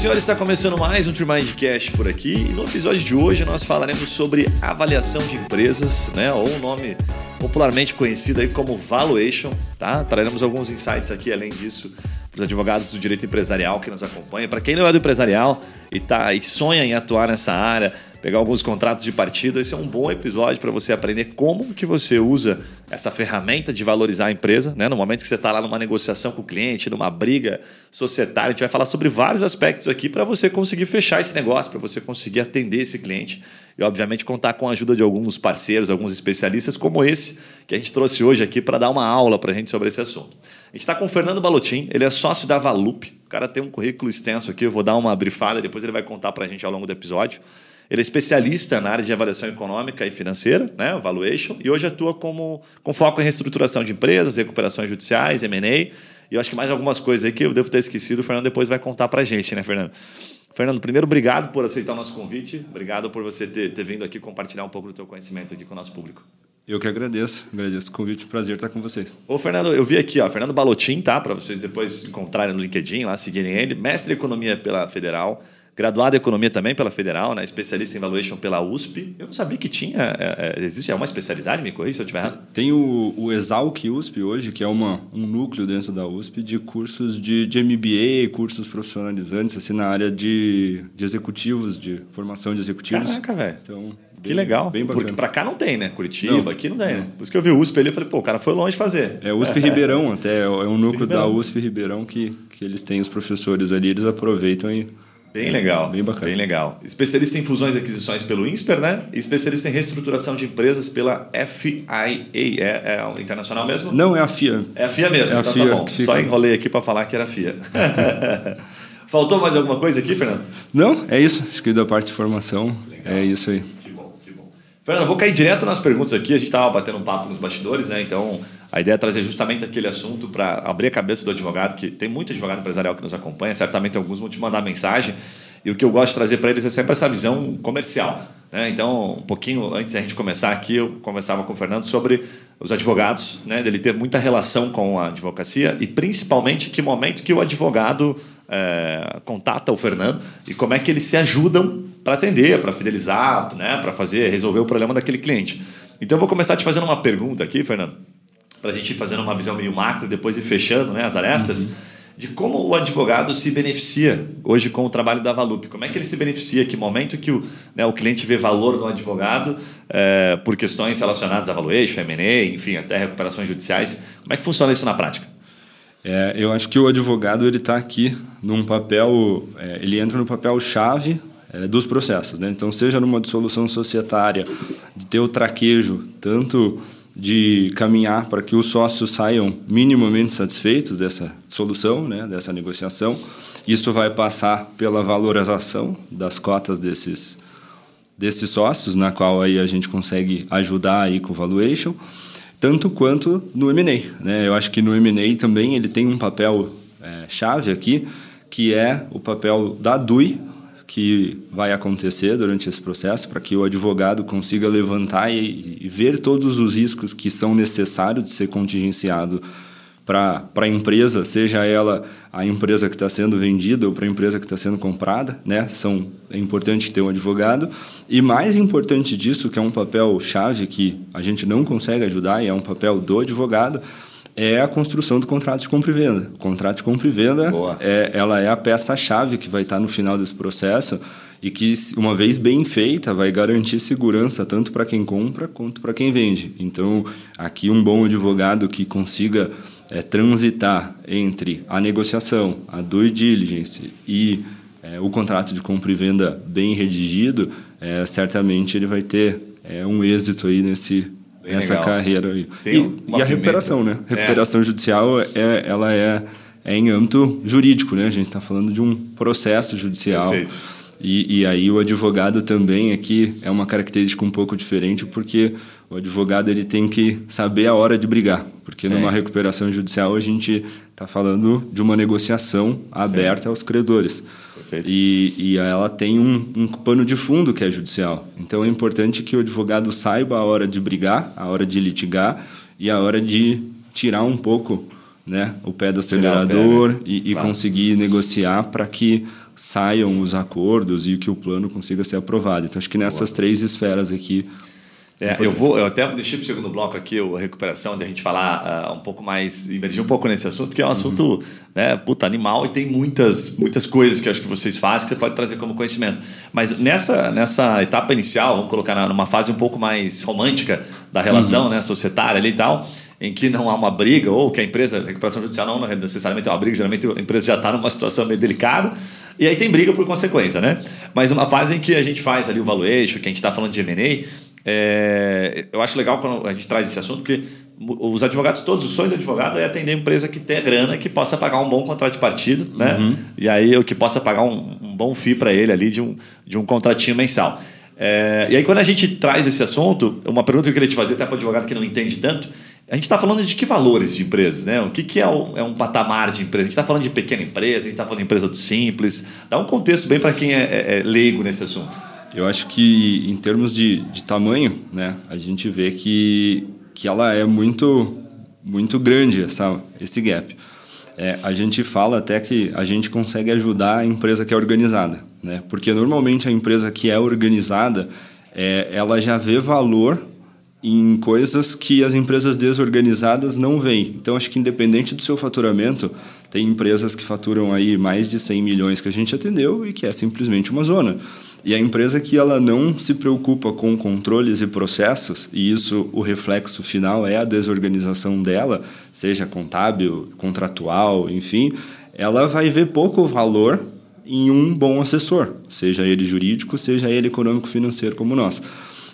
senhores, está começando mais um Trimind Cash por aqui. E no episódio de hoje nós falaremos sobre avaliação de empresas, né? Ou o nome popularmente conhecido aí como valuation, tá? Traremos alguns insights aqui além disso para os advogados do direito empresarial que nos acompanham. Para quem não é do empresarial e, tá, e sonha em atuar nessa área, pegar alguns contratos de partido, esse é um bom episódio para você aprender como que você usa essa ferramenta de valorizar a empresa, né? No momento que você está lá numa negociação com o cliente, numa briga societária, a gente vai falar sobre vários aspectos aqui para você conseguir fechar esse negócio, para você conseguir atender esse cliente e, obviamente, contar com a ajuda de alguns parceiros, alguns especialistas como esse que a gente trouxe hoje aqui para dar uma aula para a gente sobre esse assunto. A gente está com o Fernando Balotin, ele é sócio da Valup. O cara tem um currículo extenso aqui, eu vou dar uma brifada, depois ele vai contar para a gente ao longo do episódio. Ele é especialista na área de avaliação econômica e financeira, né, valuation, e hoje atua como, com foco em reestruturação de empresas, recuperações judiciais, M&A, e eu acho que mais algumas coisas aí que eu devo ter esquecido, o Fernando depois vai contar para a gente, né, Fernando? Fernando, primeiro, obrigado por aceitar o nosso convite, obrigado por você ter, ter vindo aqui compartilhar um pouco do teu conhecimento aqui com o nosso público. Eu que agradeço, agradeço o convite, prazer estar com vocês. Ô, Fernando, eu vi aqui, ó, Fernando Balotin, tá? Para vocês depois encontrarem no LinkedIn, lá seguirem ele, mestre em economia pela Federal, graduado em economia também pela Federal, né? especialista em valuation pela USP. Eu não sabia que tinha, é, é, existe é uma especialidade, me corrija se eu estiver errado. Tem o, o Exalc USP hoje, que é uma, um núcleo dentro da USP de cursos de, de MBA, cursos profissionalizantes, assim, na área de, de executivos, de formação de executivos. Caraca, velho. Então, que legal. Bem. Porque para cá não tem, né? Curitiba, não, aqui não tem, né? não. né? Por isso que eu vi o USP ali e falei, pô, o cara foi longe fazer. É USP Ribeirão até, é um USP núcleo Ribeirão. da USP Ribeirão que, que eles têm os professores ali, eles aproveitam e Bem legal. Bem bacana. Bem legal. Especialista em fusões e aquisições pelo INSPER, né? E especialista em reestruturação de empresas pela FIA. É, é internacional mesmo? Não, é a FIA. É a FIA mesmo. É a então, tá FIA. Tá bom. Fica... Só enrolei aqui para falar que era a FIA. Faltou mais alguma coisa aqui, Fernando? Não, é isso. Acho que da parte de formação legal. é isso aí. Que bom, que bom. Fernando, eu vou cair direto nas perguntas aqui. A gente estava batendo um papo nos bastidores, né? Então, a ideia é trazer justamente aquele assunto para abrir a cabeça do advogado, que tem muito advogado empresarial que nos acompanha, certamente alguns vão te mandar mensagem. E o que eu gosto de trazer para eles é sempre essa visão comercial. Né? Então, um pouquinho antes da gente começar aqui, eu conversava com o Fernando sobre os advogados, né? dele ter muita relação com a advocacia e principalmente que momento que o advogado é, contata o Fernando e como é que eles se ajudam para atender, para fidelizar, né? para fazer resolver o problema daquele cliente. Então, eu vou começar te fazendo uma pergunta aqui, Fernando para a gente ir fazendo uma visão meio macro, depois ir fechando né, as arestas, uhum. de como o advogado se beneficia hoje com o trabalho da Valup. Como é que ele se beneficia? Que momento que o, né, o cliente vê valor no advogado é, por questões relacionadas a valuation, M&A, enfim, até recuperações judiciais. Como é que funciona isso na prática? É, eu acho que o advogado ele está aqui num papel, é, ele entra no papel chave é, dos processos, né? Então, seja numa dissolução societária, de ter o traquejo, tanto de caminhar para que os sócios saiam minimamente satisfeitos dessa solução, né, dessa negociação. Isso vai passar pela valorização das cotas desses desses sócios, na qual aí a gente consegue ajudar aí com valuation, tanto quanto no M&A. Né? Eu acho que no M&A também ele tem um papel é, chave aqui, que é o papel da DUI, que vai acontecer durante esse processo para que o advogado consiga levantar e, e, ver todos os riscos que são necessários de ser contingenciado para a empresa, seja ela a empresa que está sendo vendida ou para a empresa que está sendo comprada, né? São é importante ter um advogado e mais importante disso, que é um papel chave que a gente não consegue ajudar e é um papel do advogado, é a construção do contrato de compra e venda. O contrato de compra e venda é, ela é a peça-chave que vai estar no final desse processo e que, uma vez bem feita, vai garantir segurança tanto para quem compra quanto para quem vende. Então, aqui um bom advogado que consiga é, transitar entre a negociação, a due diligence e é, o contrato de compra e venda bem redigido, é, certamente ele vai ter é, um êxito aí nesse Bem essa legal. carreira aí. E, e, a recuperação, né? Recuperação é. judicial, é, ela é, é em âmbito jurídico, né? A gente está falando de um processo judicial. Perfeito. E, e aí o advogado também aqui é uma característica um pouco diferente, porque o advogado ele tem que saber a hora de brigar. Porque Sim. numa recuperação judicial a gente está falando de uma negociação aberta Sim. aos credores. E, e ela tem um, um, pano de fundo que é judicial. Então é importante que o advogado saiba a hora de brigar, a hora de litigar e a hora de tirar um pouco né, o pé do acelerador pé, né? e, e claro. conseguir negociar para que saiam os acordos e que o plano consiga ser aprovado. Então, acho que nessas Boa. três esferas aqui é, eu vou, eu até deixei para o segundo bloco aqui a recuperação, de a gente falar uh, um pouco mais, emergir um pouco nesse assunto, porque é um assunto, uhum. né, puta, animal e tem muitas, muitas coisas que eu acho que vocês fazem que você pode trazer como conhecimento. Mas nessa, nessa etapa inicial, vamos colocar numa fase um pouco mais romântica da relação, uhum. né, societária ali e tal, em que não há uma briga, ou que a empresa, a recuperação judicial não necessariamente é uma briga, geralmente a empresa já está numa situação meio delicada, e aí tem briga por consequência, né? Mas uma fase em que a gente faz ali o valuation, que a gente está falando de M&A, é, eu acho legal quando a gente traz esse assunto, porque os advogados todos, o sonho do advogado é atender empresa que tenha grana, que possa pagar um bom contrato de partido, né? Uhum. E aí o que possa pagar um, um bom FII para ele ali de um, de um contratinho mensal. É, e aí quando a gente traz esse assunto, uma pergunta que eu queria te fazer até para o advogado que não entende tanto, a gente está falando de que valores de empresas, né? O que, que é, um, é um patamar de empresa? A gente está falando de pequena empresa, a gente está falando de empresa do simples. Dá um contexto bem para quem é, é, é leigo nesse assunto. Eu acho que em termos de, de tamanho, né, a gente vê que, que ela é muito, muito grande, essa, esse gap. É, a gente fala até que a gente consegue ajudar a empresa que é organizada, né? porque normalmente a empresa que é organizada, é, ela já vê valor em coisas que as empresas desorganizadas não veem. Então, acho que independente do seu faturamento, tem empresas que faturam aí mais de 100 milhões que a gente atendeu e que é simplesmente uma zona. E a empresa que ela não se preocupa com controles e processos, e isso o reflexo final é a desorganização dela, seja contábil, contratual, enfim, ela vai ver pouco valor em um bom assessor, seja ele jurídico, seja ele econômico-financeiro como nós.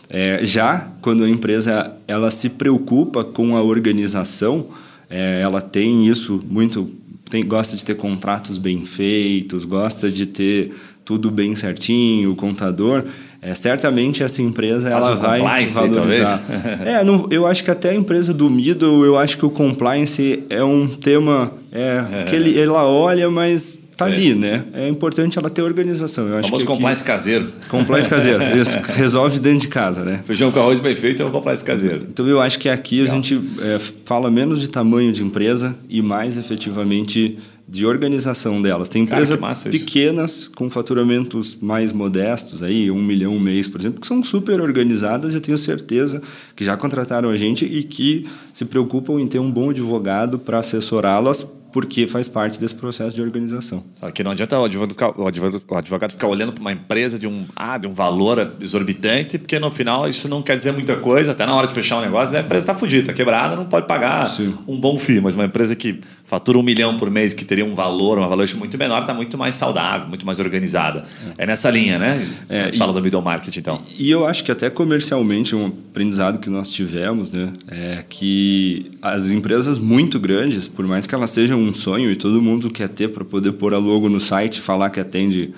É, já quando a empresa ela se preocupa com a organização, é, ela tem isso muito, tem, gosta de ter contratos bem feitos, gosta de ter tudo bem certinho, o contador, é, certamente essa empresa ela vai valorizar. é, não, eu acho que até a empresa do Middle, eu acho que o compliance é um tema é, é. que ele, ela olha, mas tá ali, né? É importante ela ter organização. Eu acho famoso que compliance aqui, caseiro. Compliance caseiro. Isso, resolve dentro de casa, né? Feijão com arroz bem feito é um compliance caseiro. Então eu acho que aqui Legal. a gente é, fala menos de tamanho de empresa e mais efetivamente de organização delas. Tem empresas pequenas com faturamentos mais modestos, aí um milhão um mês, por exemplo, que são super organizadas e eu tenho certeza que já contrataram a gente e que se preocupam em ter um bom advogado para assessorá-las porque faz parte desse processo de organização. Aqui não adianta o advogado ficar, o advogado, o advogado ficar olhando para uma empresa de um, ah, de um valor exorbitante, porque no final isso não quer dizer muita coisa, até na hora de fechar um negócio, a empresa está fodida, está quebrada, não pode pagar Sim. um bom FII, mas uma empresa que fatura um milhão por mês, que teria um valor, uma valor muito menor, está muito mais saudável, muito mais organizada. É, é nessa linha, né? É, Fala e, do middle market, então. E, e eu acho que até comercialmente, um aprendizado que nós tivemos, né, é que as empresas muito grandes, por mais que elas sejam um sonho e todo mundo quer ter para poder pôr a logo no site, falar que atende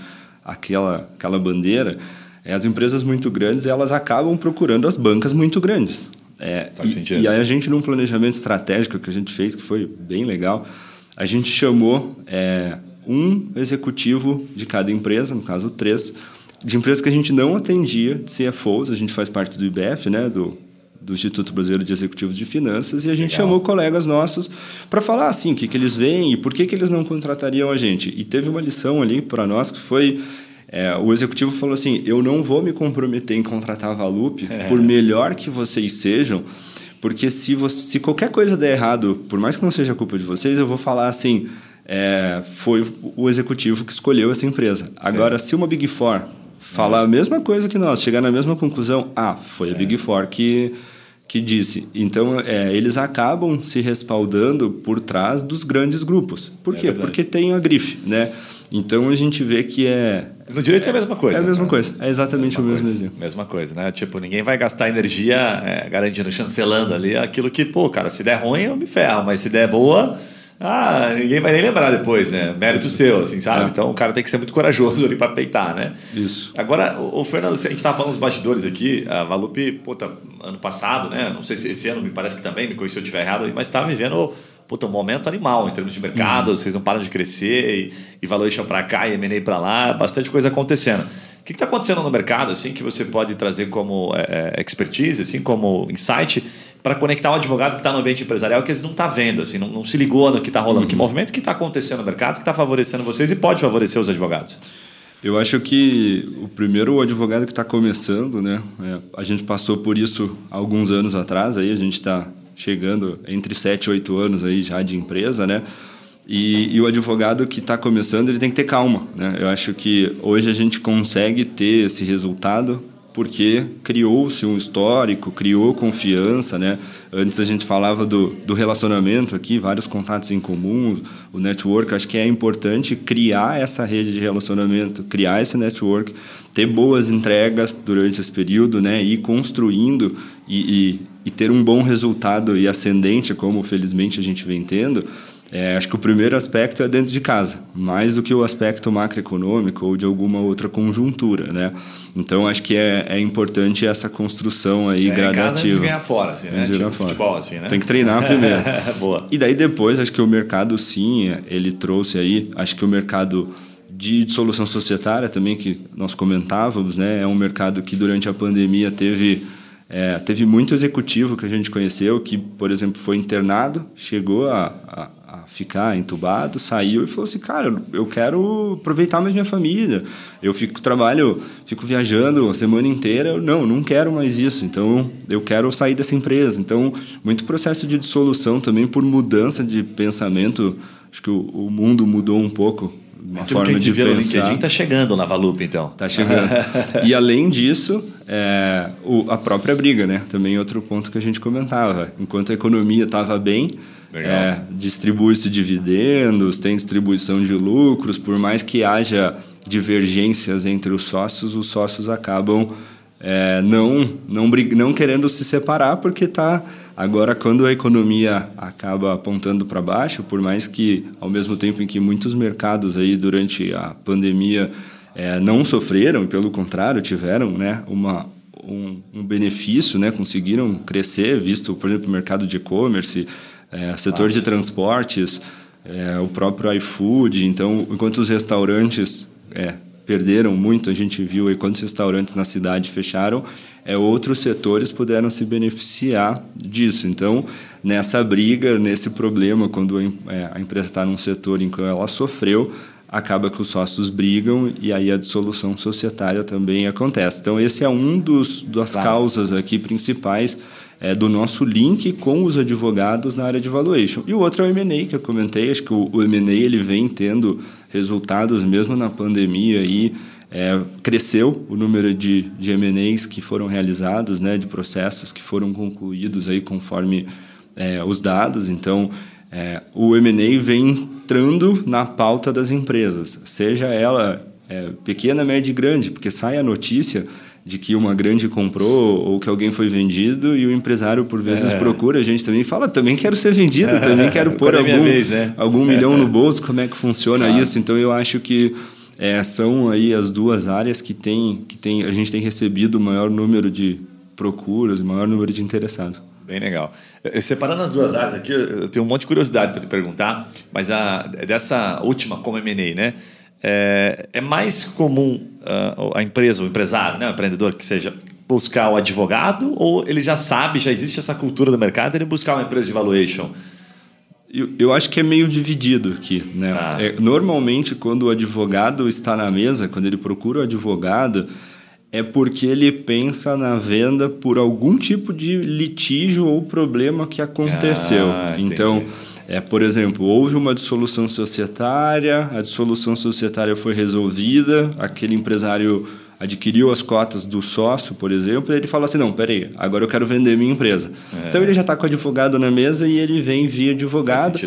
aquela, aquela bandeira, é, as empresas muito grandes elas acabam procurando as bancas muito grandes. É, Faz e, sentido. E aí a gente, num planejamento estratégico que a gente fez, que foi bem legal, a gente chamou é, um executivo de cada empresa, no caso três, de empresas que a gente não atendia, de CFOs, a gente faz parte do IBF, né, do, do Instituto Brasileiro de Executivos de Finanças, e a gente Legal. chamou colegas nossos para falar assim, o que, que eles veem e por que, que eles não contratariam a gente. E teve uma lição ali para nós que foi é, o executivo falou assim: eu não vou me comprometer em contratar a Valup, é. por melhor que vocês sejam, porque se, você, se qualquer coisa der errado, por mais que não seja culpa de vocês, eu vou falar assim: é, foi o executivo que escolheu essa empresa. Agora, Sim. se uma Big Four falar a mesma coisa que nós, chegar na mesma conclusão, ah, foi a Big é. Four que que disse. Então, é, eles acabam se respaldando por trás dos grandes grupos. Por é quê? Verdade. Porque tem a grife, né? Então, a gente vê que é... No direito é a mesma coisa. É a mesma coisa. É exatamente mesma o mesmo coisa. exemplo. Mesma coisa, né? Tipo, ninguém vai gastar energia é, garantindo, chancelando ali aquilo que, pô, cara, se der ruim eu me ferro, mas se der boa ah, ninguém vai nem lembrar depois, né? Mérito seu, assim, sabe? É. Então o cara tem que ser muito corajoso ali para peitar, né? Isso. Agora, o, Fernando, a gente estava falando dos bastidores aqui, a Valupe, puta, ano passado, né? Não sei se esse ano me parece que também, me conheceu se eu estiver errado, mas estava vivendo puta, um momento animal em termos de mercado, uhum. vocês não param de crescer e, e valuation para cá e M&A para lá, bastante coisa acontecendo. O que está acontecendo no mercado, assim, que você pode trazer como é, é expertise, assim, como insight, para conectar o advogado que está no ambiente empresarial que eles não está vendo, assim, não, não, se ligou no que está rolando, uhum. que movimento que está acontecendo no mercado que está favorecendo vocês e pode favorecer os advogados. Eu acho que o primeiro o advogado que está começando, né? É, a gente passou por isso alguns anos atrás, aí a gente está chegando entre 7 e 8 anos aí já de empresa, né? E, e o advogado que está começando, ele tem que ter calma, né? Eu acho que hoje a gente consegue ter esse resultado porque criou-se um histórico, criou confiança, né? Antes a gente falava do, do relacionamento aqui, vários contatos em comum, o network. Acho que é importante criar essa rede de relacionamento, criar esse network, ter boas entregas durante esse período, né? Ir construindo e, e, e ter um bom resultado e ascendente, como felizmente a gente vem tendo é, acho que o primeiro aspecto é dentro de casa, mais do que o aspecto macroeconômico ou de alguma outra conjuntura, né? Então acho que é, é importante essa construção aí é, gradativa. Em casa antes de ganhar fora, assim, né? Tipo fora. futebol, assim, né? Tem que treinar primeiro. Boa. E daí depois acho que o mercado sim, ele trouxe aí, acho que o mercado de dissolução societária também que nós comentávamos, né? É um mercado que durante a pandemia teve é, teve muito executivo que a gente conheceu que, por exemplo, foi internado, chegou a, a ficar entubado, saiu e falou assim, cara, eu quero aproveitar mais minha família. Eu fico trabalho, fico viajando a semana inteira. Eu, não, não quero mais isso. Então, eu quero sair dessa empresa. Então, muito processo de dissolução também por mudança de pensamento. Acho que o, o mundo mudou um pouco uma Aquilo forma que a gente de vê pensar. no LinkedIn está chegando na Valup, então. Está chegando. e além disso, é, o, a própria briga, né? Também outro ponto que a gente comentava. Enquanto a economia estava bem, é, distribui-se dividendos, tem distribuição de lucros, por mais que haja divergências entre os sócios, os sócios acabam é, não, não, não querendo se separar, porque tá agora quando a economia acaba apontando para baixo, por mais que ao mesmo tempo em que muitos mercados aí durante a pandemia é, não sofreram, pelo contrário tiveram, né, uma um, um benefício, né, conseguiram crescer, visto por exemplo o mercado de e-commerce é, setor de transportes, é, o próprio iFood. Então, enquanto os restaurantes é, perderam muito, a gente viu aí quantos restaurantes na cidade fecharam, é, outros setores puderam se beneficiar disso. Então, nessa briga, nesse problema, quando é, a empresa está num setor em que ela sofreu, acaba que os sócios brigam e aí a dissolução societária também acontece. Então, esse é um dos das claro. causas aqui principais é, do nosso link com os advogados na área de valuation. E o outro é o M&A, que eu comentei, acho que o, o ele vem tendo resultados mesmo na pandemia e é, cresceu o número de, de que foram realizados, né, de processos que foram concluídos aí conforme é, os dados. Então, é, o M&A vem entrando na pauta das empresas, seja ela é, pequena, média e grande, porque sai a notícia de que uma grande comprou ou que alguém foi vendido e o empresário por vezes é. procura a gente também fala também quero ser vendido também quero pôr é algum, vez, né? algum milhão no bolso como é que funciona claro. isso então eu acho que é, são aí as duas áreas que tem que tem a gente tem recebido o maior número de procuras o maior número de interessados Bem legal. Separando as duas áreas aqui, eu tenho um monte de curiosidade para te perguntar, mas a, dessa última como M&A, né? É, é mais comum uh, a empresa, o empresário, né, o empreendedor que seja, buscar o advogado ou ele já sabe, já existe essa cultura do mercado, ele buscar uma empresa de valuation? Eu, eu acho que é meio dividido aqui. Né? Ah. É, normalmente, quando o advogado está na mesa, quando ele procura o advogado, é porque ele pensa na venda por algum tipo de litígio ou problema que aconteceu. Ah, então, é, por exemplo, houve uma dissolução societária, a dissolução societária foi resolvida, aquele empresário adquiriu as cotas do sócio, por exemplo, e ele fala assim: não, peraí, agora eu quero vender minha empresa. É. Então ele já está com o advogado na mesa e ele vem via advogado.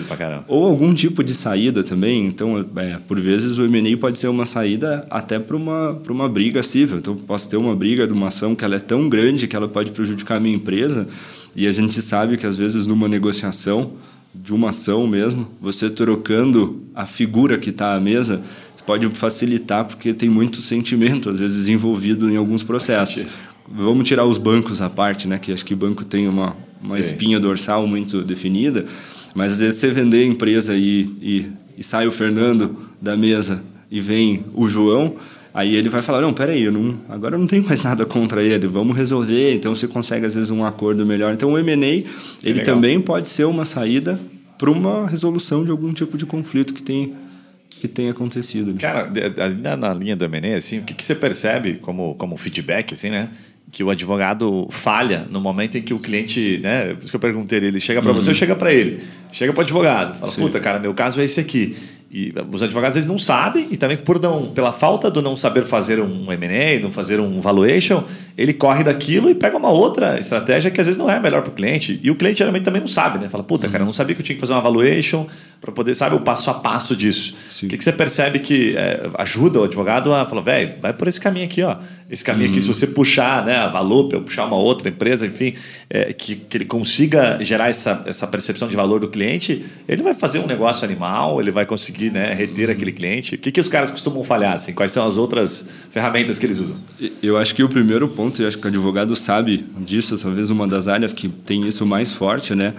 Ou algum tipo de saída também. Então, é, por vezes, o MNI pode ser uma saída até para uma, uma briga civil. Então, posso ter uma briga de uma ação que ela é tão grande que ela pode prejudicar a minha empresa. E a gente sabe que, às vezes, numa negociação de uma ação mesmo, você trocando a figura que está à mesa, pode facilitar porque tem muito sentimento às vezes envolvido em alguns processos. Vamos tirar os bancos à parte, né? Que acho que o banco tem uma, uma espinha dorsal muito definida, mas às vezes você vender a empresa e, e, e sai o Fernando da mesa e vem o João, Aí ele vai falar, não, peraí, eu não, agora eu não tenho mais nada contra ele, vamos resolver. Então você consegue, às vezes, um acordo melhor. Então o M&A, ele Legal. também pode ser uma saída para uma resolução de algum tipo de conflito que tem que tem acontecido. Cara, na linha do M&A, assim, o que, que você percebe como, como feedback, assim, né? que o advogado falha no momento em que o cliente, né? Por isso que eu perguntei ele, chega para uhum. você ou chega para ele? Chega para o advogado, fala, Sim. puta, cara, meu caso é esse aqui. E os advogados às vezes não sabem, e também por não, pela falta do não saber fazer um M&A, não fazer um valuation, ele corre daquilo e pega uma outra estratégia que às vezes não é a melhor para o cliente. E o cliente geralmente também não sabe, né? Fala, puta, cara, eu não sabia que eu tinha que fazer uma valuation para poder, sabe, o passo a passo disso. Sim. O que, que você percebe que é, ajuda o advogado a falar, velho, vai por esse caminho aqui, ó. Esse caminho uhum. aqui, se você puxar né, a Valor, ou puxar uma outra empresa, enfim, é, que, que ele consiga gerar essa, essa percepção de valor do cliente, ele vai fazer um negócio animal, ele vai conseguir né, reter aquele cliente. O que, que os caras costumam falhar? Assim? Quais são as outras ferramentas que eles usam? Eu acho que o primeiro ponto, e acho que o advogado sabe disso, talvez uma das áreas que tem isso mais forte, né?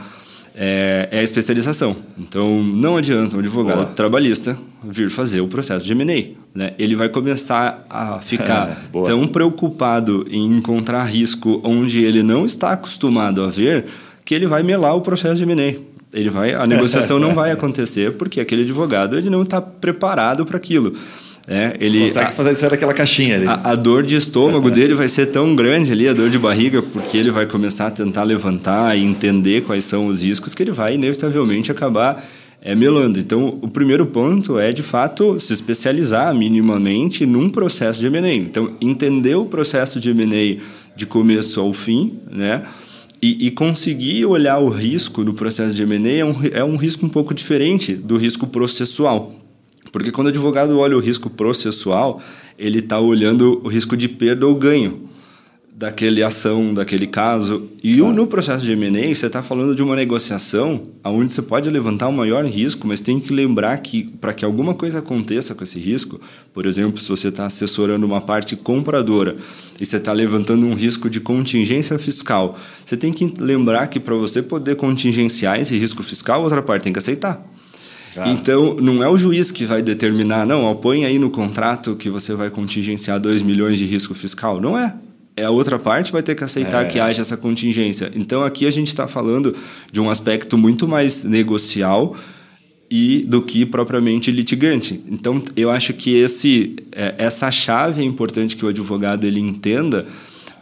é, é, a especialização. Então, não adianta um advogado Boa. trabalhista vir fazer o processo de M&A. Né? Ele vai começar a ficar tão preocupado em encontrar risco onde ele não está acostumado a ver que ele vai melar o processo de M&A. Ele vai, a negociação não vai acontecer porque aquele advogado ele não está preparado para aquilo. É, ele consegue a, fazer isso daquela caixinha ali. A, a, dor de estômago dele vai ser tão grande ali, a dor de barriga, porque ele vai começar a tentar levantar e entender quais são os riscos que ele vai inevitavelmente acabar é, melando. Então, o primeiro ponto é, de fato, se especializar minimamente num processo de M&A. Então, entender o processo de M&A de começo ao fim, né? E, e, conseguir olhar o risco no processo de M&A é um, é um risco um pouco diferente do risco processual. Porque quando o advogado olha o risco processual, ele está olhando o risco de perda ou ganho daquele ação, daquele caso. E claro. no processo de M&A, você está falando de uma negociação onde você pode levantar o um maior risco, mas tem que lembrar que para que alguma coisa aconteça com esse risco, por exemplo, se você está assessorando uma parte compradora e você está levantando um risco de contingência fiscal, você tem que lembrar que para você poder contingenciar esse risco fiscal, a outra parte tem que aceitar. Então, não é o juiz que vai determinar, não, ó, põe aí no contrato que você vai contingenciar 2 milhões de risco fiscal. Não é. É a outra parte vai ter que aceitar é. que haja essa contingência. Então, aqui a gente está falando de um aspecto muito mais negocial e do que propriamente litigante. Então, eu acho que esse, é, essa chave é importante que o advogado ele entenda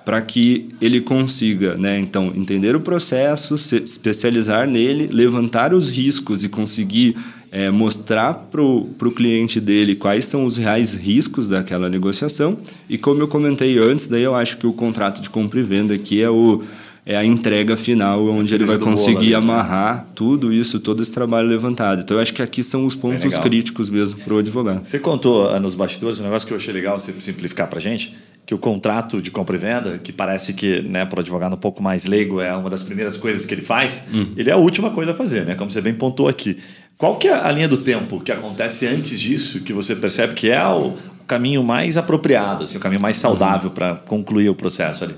para que ele consiga, né, então, entender o processo, se especializar nele, levantar os riscos e conseguir é, mostrar para o cliente dele quais são os reais riscos daquela negociação. E como eu comentei antes, daí eu acho que o contrato de compra e venda aqui é, o, é a entrega final, onde ele vai conseguir né? amarrar tudo isso, todo esse trabalho levantado. Então eu acho que aqui são os pontos críticos mesmo para o advogado. Você contou ah, nos bastidores um negócio que eu achei legal você simplificar para a gente que o contrato de compra e venda, que parece que né, para o advogado um pouco mais leigo é uma das primeiras coisas que ele faz, hum. ele é a última coisa a fazer, né? como você bem pontuou aqui. Qual que é a linha do tempo que acontece antes disso que você percebe que é o caminho mais apropriado, assim, o caminho mais saudável para concluir o processo ali?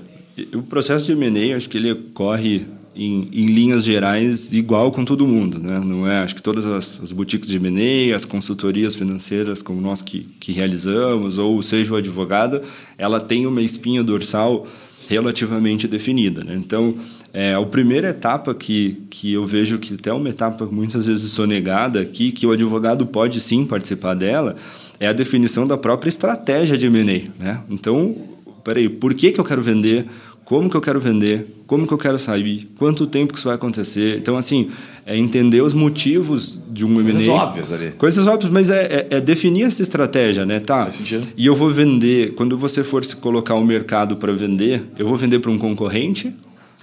O processo de M&A, acho que ele corre em, em, linhas gerais igual com todo mundo, né? Não é? Acho que todas as, as boutiques de M&A, as consultorias financeiras como nós que, que realizamos, ou seja o advogado, ela tem uma espinha dorsal relativamente definida, né? Então, é, a primeira etapa que, que eu vejo que até é uma etapa muitas vezes sonegada aqui, que o advogado pode sim participar dela, é a definição da própria estratégia de M&A. Né? Então, peraí, por que, que eu quero vender? Como que eu quero vender? Como que eu quero sair? Quanto tempo que isso vai acontecer? Então, assim, é entender os motivos de um M&A. Coisas óbvias ali. Coisas óbvias, mas é, é, é, definir essa estratégia, né? Tá. E eu vou vender, quando você for se colocar o mercado para vender, eu vou vender para um concorrente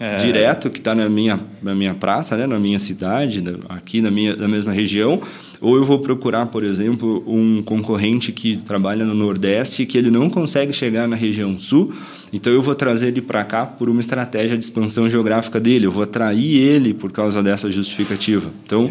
é. direto que está na minha, na minha praça, né, na minha cidade, aqui na, minha, na mesma região, ou eu vou procurar, por exemplo, um concorrente que trabalha no Nordeste que ele não consegue chegar na região Sul então eu vou trazer ele para cá por uma estratégia de expansão geográfica dele, eu vou atrair ele por causa dessa justificativa. Então.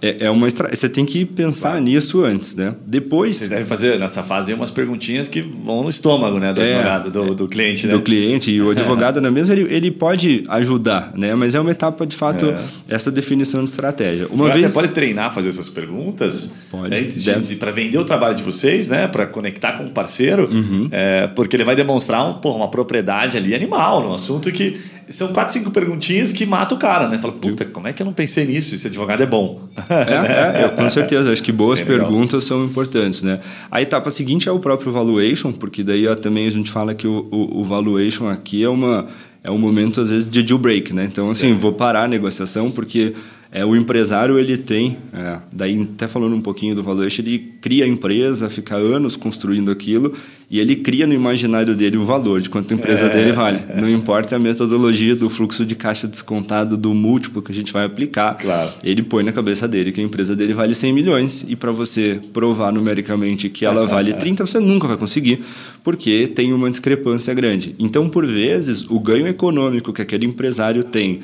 É, é uma estra... você tem que pensar claro. nisso antes, né? Depois você deve fazer nessa fase umas perguntinhas que vão no estômago, né, do é, advogado, do, do cliente, né? Do cliente e o advogado na mesa ele, ele pode ajudar, né? Mas é uma etapa, de fato, é. essa definição de estratégia. Uma Você vez... pode treinar, fazer essas perguntas pode, né? de, para vender o trabalho de vocês, né? Para conectar com o parceiro, uhum. é, porque ele vai demonstrar um, porra, uma propriedade ali animal, num assunto que são quatro, cinco perguntinhas que mata o cara, né? Fala, puta, como é que eu não pensei nisso? Esse advogado é bom. É, é, é com certeza. Acho que boas é perguntas são importantes, né? A etapa seguinte é o próprio valuation, porque daí ó, também a gente fala que o, o, o valuation aqui é uma é um momento às vezes de deal break, né? Então assim, Sim. vou parar a negociação porque é, o empresário ele tem, é, daí até falando um pouquinho do valuation, ele cria a empresa, fica anos construindo aquilo e ele cria no imaginário dele o valor de quanto a empresa é. dele vale. Não importa a metodologia do fluxo de caixa descontado do múltiplo que a gente vai aplicar, claro. ele põe na cabeça dele que a empresa dele vale 100 milhões e para você provar numericamente que ela vale 30, você nunca vai conseguir, porque tem uma discrepância grande. Então, por vezes, o ganho econômico que aquele empresário tem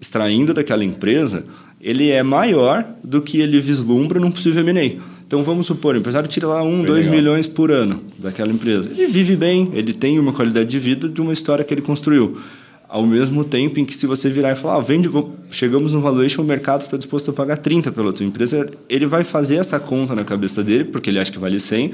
extraindo daquela empresa, ele é maior do que ele vislumbra num possível M&A. Então vamos supor, o empresário tira lá um, bem dois legal. milhões por ano daquela empresa. Ele vive bem, ele tem uma qualidade de vida de uma história que ele construiu. Ao mesmo tempo em que se você virar e falar, ah, vende, chegamos no valuation, o mercado está disposto a pagar 30 pela tua empresa, ele vai fazer essa conta na cabeça dele, porque ele acha que vale 100,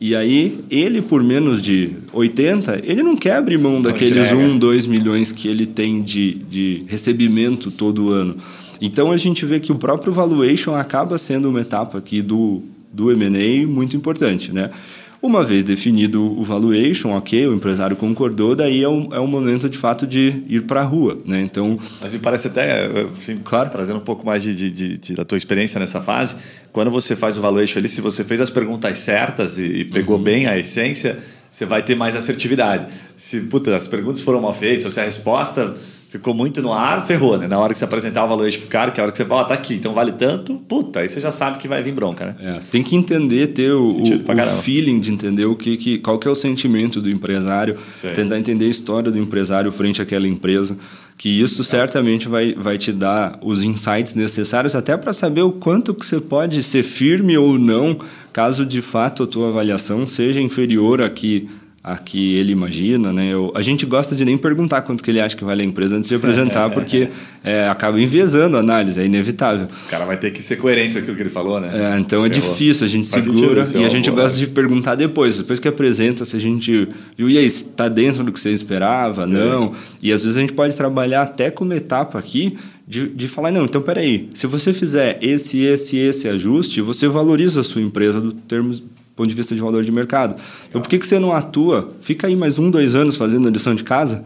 e aí, ele, por menos de 80, ele não quer abrir mão daqueles 1, 2 milhões que ele tem de, de recebimento todo ano. Então, a gente vê que o próprio valuation acaba sendo uma etapa aqui do, do M&A muito importante, né? Uma vez definido o valuation, ok, o empresário concordou, daí é um, é um momento de fato de ir para a rua. Né? Então, Mas me parece até, assim, claro, trazendo um pouco mais de, de, de, da tua experiência nessa fase, quando você faz o valuation ali, se você fez as perguntas certas e, e pegou uhum. bem a essência, você vai ter mais assertividade. Se puta, as perguntas foram mal feitas, se a resposta ficou muito no ar, ferrou, né? Na hora que você apresentar o valor pro cara, que é a hora que você fala, ah, tá aqui, então vale tanto, puta, aí você já sabe que vai vir bronca, né? É, tem que entender, ter o, o, o, feeling de entender o que, que, qual que é o sentimento do empresário, Sei. tentar entender a história do empresário frente àquela empresa, que isso certamente vai, vai te dar os insights necessários até para saber o quanto que você pode ser firme ou não, caso de fato a tua avaliação seja inferior a que a que ele imagina, né? Eu, a gente gosta de nem perguntar quanto que ele acha que vale a empresa antes de apresentar, porque é, acaba enviesando a análise, é inevitável. O cara vai ter que ser coerente com aquilo que ele falou, né? É, então é difícil, a gente Faz segura e a gente gosta de perguntar depois, depois que apresenta, se a gente viu, e aí, está dentro do que você esperava? Sim. Não. E às vezes a gente pode trabalhar até como etapa aqui de, de falar, não, então peraí, se você fizer esse, esse, esse ajuste, você valoriza a sua empresa do termos ponto de vista de valor de mercado. Então, por que, que você não atua? Fica aí mais um, dois anos fazendo a lição de casa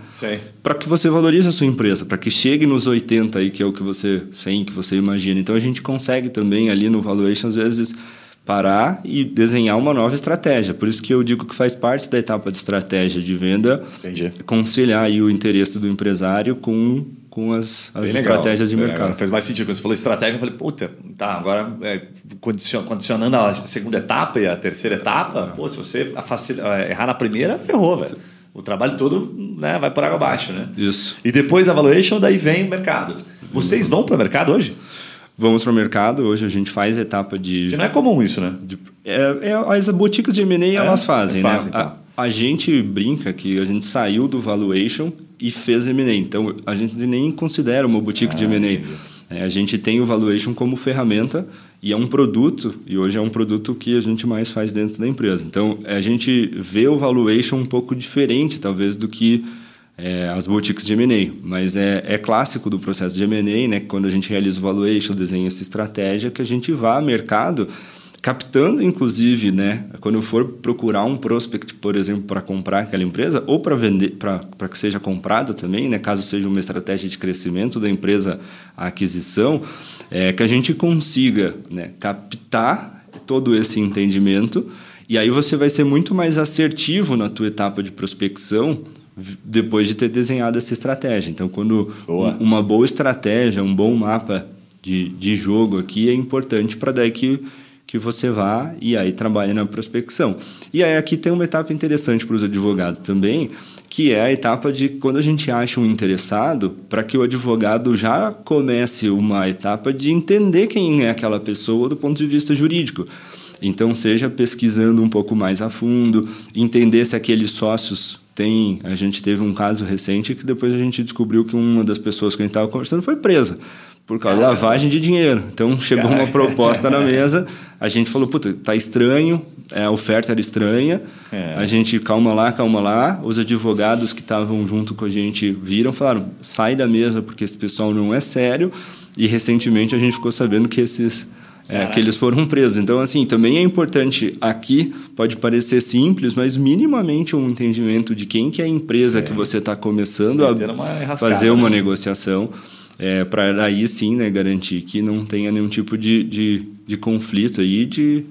para que você valorize a sua empresa, para que chegue nos 80 aí, que é o que você 100 que você imagina. Então, a gente consegue também ali no valuation, às vezes, parar e desenhar uma nova estratégia. Por isso que eu digo que faz parte da etapa de estratégia de venda Entendi. conciliar aí o interesse do empresário com com as, as estratégias de mercado. Legal. Faz mais sentido. Quando você falou estratégia, eu falei, puta, tá, agora é, condicionando a segunda etapa e a terceira etapa, pô, se você é, errar na primeira, ferrou, velho. O trabalho todo né, vai por água abaixo, né? Isso. E depois da valuation, daí vem o mercado. Vocês vão para o mercado hoje? Vamos para o mercado. Hoje a gente faz etapa de. Que não é comum isso, né? De, é, é, as boutiques de M&A é, elas fazem, né? Fazem, então. a, a gente brinca que a gente saiu do valuation e fez M&A. Então, a gente nem considera uma boutique ah, de M&A. É, a gente tem o valuation como ferramenta e é um produto, e hoje é um produto que a gente mais faz dentro da empresa. Então, a gente vê o valuation um pouco diferente, talvez, do que é, as boutiques de M&A. Mas é, é clássico do processo de M&A, né? Quando a gente realiza o valuation, desenha essa estratégia, que a gente vá ao mercado captando inclusive, né, quando eu for procurar um prospect, por exemplo, para comprar aquela empresa ou para vender, para que seja comprado também, né, caso seja uma estratégia de crescimento da empresa, a aquisição, é que a gente consiga, né, captar todo esse entendimento e aí você vai ser muito mais assertivo na tua etapa de prospecção depois de ter desenhado essa estratégia. Então, quando boa. uma boa estratégia, um bom mapa de, de jogo aqui é importante para daí que que você vá e aí trabalhe na prospecção. E aí aqui tem uma etapa interessante para os advogados também, que é a etapa de quando a gente acha um interessado, para que o advogado já comece uma etapa de entender quem é aquela pessoa do ponto de vista jurídico. Então, seja pesquisando um pouco mais a fundo, entender se aqueles sócios tem, a gente teve um caso recente que depois a gente descobriu que uma das pessoas que a gente estava conversando foi presa por causa da lavagem de dinheiro. Então chegou uma proposta na mesa, a gente falou, puta, tá estranho, é, a oferta era estranha, é. a gente calma lá, calma lá. Os advogados que estavam junto com a gente viram, falaram, sai da mesa porque esse pessoal não é sério. E recentemente a gente ficou sabendo que esses é, que eles foram presos. Então, assim, também é importante aqui, pode parecer simples, mas minimamente um entendimento de quem que é a empresa sim. que você está começando sim, a uma fazer uma né? negociação. É, para aí sim né, garantir que não tenha nenhum tipo de, de, de conflito aí de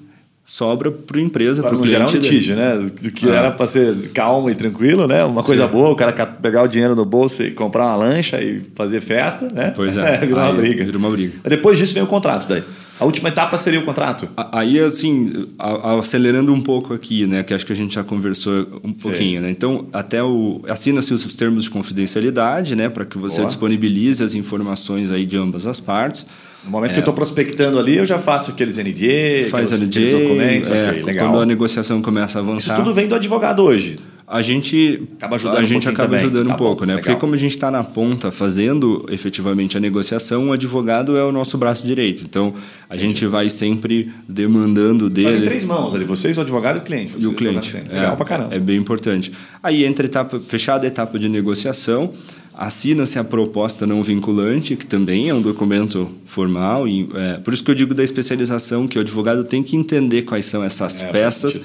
sobra para a empresa, para o cliente. gerar um litígio, né? Do que ah. era para ser calmo e tranquilo, né? Uma Sim. coisa boa, o cara pegar o dinheiro no bolso e comprar uma lancha e fazer festa, né? Pois é. Virou uma briga. Virou uma briga. Depois disso vem o contrato daí. A última etapa seria o contrato? Aí, assim, acelerando um pouco aqui, né? Que acho que a gente já conversou um pouquinho, Sim. né? Então, até o... Assina-se os termos de confidencialidade, né? Para que você Boa. disponibilize as informações aí de ambas as partes. No momento é, que eu estou prospectando ali, eu já faço aqueles NDA, faz aqueles, NDA, aqueles documentos, é, okay. Quando a negociação começa a avançar... Isso tudo vem do advogado hoje? A gente acaba ajudando, a gente um, acaba ajudando tá um pouco, bom, né? Legal. Porque como a gente está na ponta fazendo efetivamente a negociação, o advogado é o nosso braço direito. Então a Entendi. gente vai sempre demandando dele. Fazem três mãos ali, vocês, o advogado e o cliente. E o cliente. Legal é, pra caramba. É bem importante. Aí entra a etapa, fechada a etapa de negociação, assina-se a proposta não vinculante, que também é um documento formal. E, é, por isso que eu digo da especialização, que o advogado tem que entender quais são essas é, peças,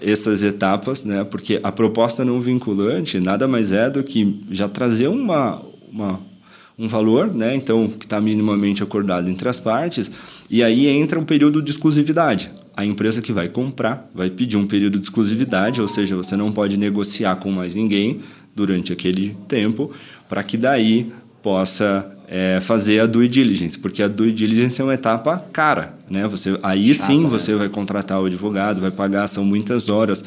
essas etapas, né? porque a proposta não vinculante nada mais é do que já trazer uma, uma, um valor, né? então que está minimamente acordado entre as partes, e aí entra um período de exclusividade. A empresa que vai comprar vai pedir um período de exclusividade, ou seja, você não pode negociar com mais ninguém durante aquele tempo para que daí possa é, fazer a due diligence, porque a due diligence é uma etapa cara, né? Você aí sim né? você vai contratar o advogado, vai pagar são muitas horas,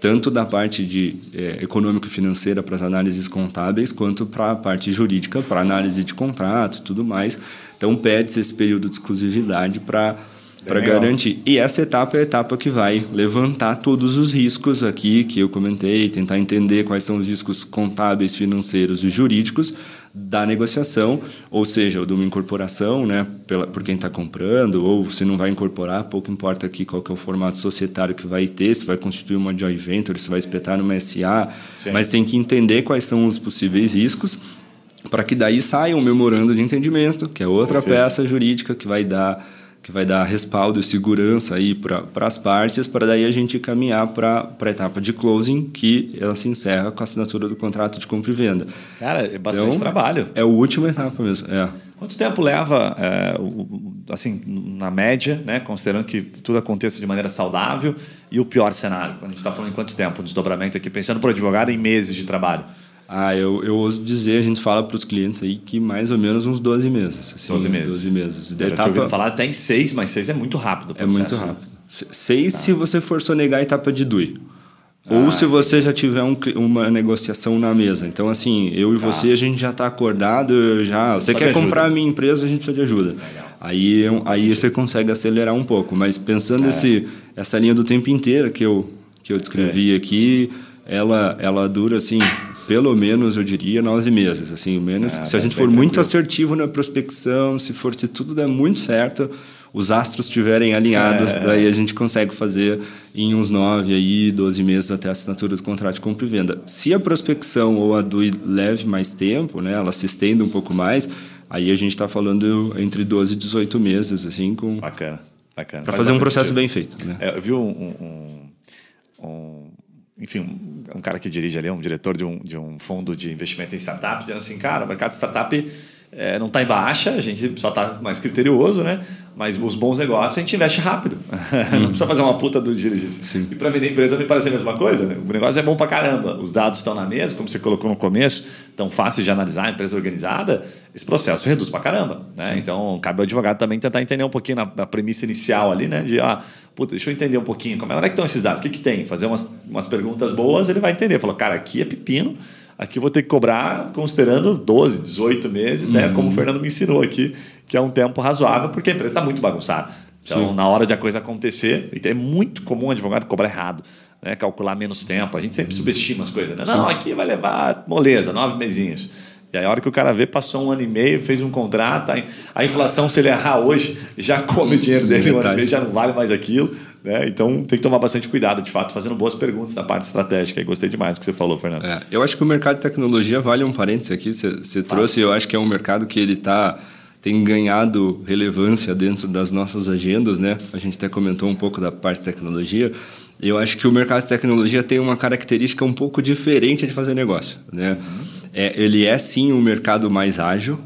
tanto da parte de é, econômico-financeira para as análises contábeis, quanto para a parte jurídica, para análise de contrato, tudo mais. Então pede-se esse período de exclusividade para para garantir. E essa etapa é a etapa que vai levantar todos os riscos aqui que eu comentei, tentar entender quais são os riscos contábeis, financeiros e jurídicos da negociação, ou seja, de uma incorporação, né, pela, por quem está comprando, ou se não vai incorporar, pouco importa aqui qual que é o formato societário que vai ter, se vai constituir uma joint venture, se vai espetar numa SA, Sim. mas tem que entender quais são os possíveis riscos para que daí saia um memorando de entendimento, que é outra Perfeito. peça jurídica que vai dar que vai dar respaldo e segurança aí para as partes, para daí a gente caminhar para a etapa de closing, que ela se encerra com a assinatura do contrato de compra e venda. Cara, é bastante então, trabalho. É a última etapa mesmo. É. Quanto tempo leva, é, assim, na média, né, considerando que tudo aconteça de maneira saudável e o pior cenário? Quando a gente está falando em quanto tempo? Um desdobramento aqui, pensando para o advogado em meses de trabalho. Ah, eu, eu ouso dizer, a gente fala para os clientes aí que mais ou menos uns 12 meses. Assim, 12 meses. 12 meses. Eu etapa... já falar até em 6, mas 6 é muito rápido. é muito rápido. 6 tá. se você for sonegar a etapa de DUI. Ah, Ou se você já tiver um, uma negociação na mesa. Então, assim, eu e tá. você, a gente já está acordado, já. Você, você quer comprar a minha empresa, a gente precisa de ajuda. Legal. Aí, aí você consegue acelerar um pouco. Mas pensando é. esse, essa linha do tempo inteira que eu, que eu descrevi é. aqui, ela, ela dura assim pelo menos eu diria nove meses assim menos ah, se a gente for muito assertivo na prospecção se for se tudo der muito certo os astros estiverem alinhados é. daí a gente consegue fazer em uns nove aí 12 meses até a assinatura do contrato de compra e venda se a prospecção ou a DUI leve mais tempo né ela se estende um pouco mais aí a gente está falando entre 12 e 18 meses assim com bacana bacana para fazer um processo sentido. bem feito né? é, eu vi um, um, um enfim, um, um, cara que dirige ali, um diretor de um, de um fundo de investimento em startup, dizendo assim, cara, o mercado de startup é, não está em baixa, a gente só está mais criterioso, né? Mas os bons negócios a gente investe rápido. Uhum. não precisa fazer uma puta do diligence. E para vender empresa me parece a mesma coisa, né? O negócio é bom para caramba. Os dados estão na mesa, como você colocou no começo, tão fáceis de analisar, empresa organizada, esse processo reduz para caramba, né? Então, cabe ao advogado também tentar entender um pouquinho na, na premissa inicial ali, né? De, ah, puta, deixa eu entender um pouquinho como é, onde é que estão esses dados, o que, que tem? Fazer umas, umas perguntas boas, ele vai entender. Falou, cara, aqui é pepino, aqui eu vou ter que cobrar considerando 12, 18 meses, né? Como o uhum. Fernando me ensinou aqui, que é um tempo razoável, porque a empresa está muito bagunçada. Então, Sim. na hora de a coisa acontecer, é muito comum o advogado cobrar errado. Né, calcular menos tempo. A gente sempre subestima as coisas. Né? Não, aqui vai levar moleza, nove mesinhos. E aí, a hora que o cara vê, passou um ano e meio, fez um contrato, a inflação, se ele errar hoje, já come o dinheiro dele, um ano e meio já não vale mais aquilo. Né? Então tem que tomar bastante cuidado, de fato, fazendo boas perguntas na parte estratégica. E gostei demais do que você falou, Fernando. É, eu acho que o mercado de tecnologia vale um parênteses aqui, você, você trouxe, eu acho que é um mercado que ele está tem ganhado relevância dentro das nossas agendas, né? A gente até comentou um pouco da parte de tecnologia. Eu acho que o mercado de tecnologia tem uma característica um pouco diferente de fazer negócio, né? Uhum. É, ele é sim um mercado mais ágil,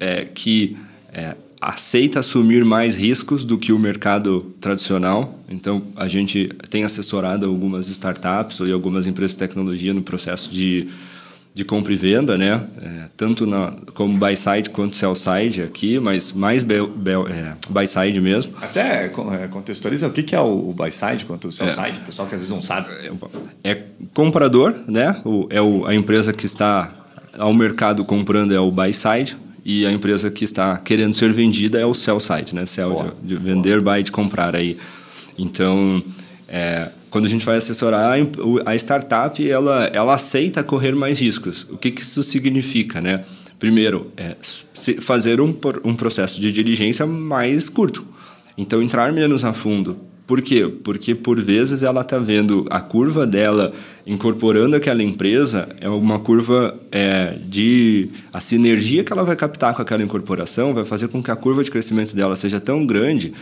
é, que é, aceita assumir mais riscos do que o mercado tradicional. Então, a gente tem assessorado algumas startups e algumas empresas de tecnologia no processo de de compra e venda, né? É, tanto na, como buy side quanto sell side aqui, mas mais be, be, é, buy side mesmo. Até é, contextualiza o que é o buy side quanto o sell é. side, o pessoal que às vezes não sabe. É, é comprador, né? O, é o, a empresa que está ao mercado comprando é o buy side e a empresa que está querendo ser vendida é o sell side, né? Sell de, de, vender, Boa. buy de comprar aí. Então, é, quando a gente vai assessorar a startup, ela, ela aceita correr mais riscos. O que, que isso significa, né? Primeiro, é fazer um, um processo de diligência mais curto. Então, entrar menos a fundo. Por quê? Porque, por vezes, ela está vendo a curva dela incorporando aquela empresa, é uma curva é, de... A sinergia que ela vai captar com aquela incorporação vai fazer com que a curva de crescimento dela seja tão grande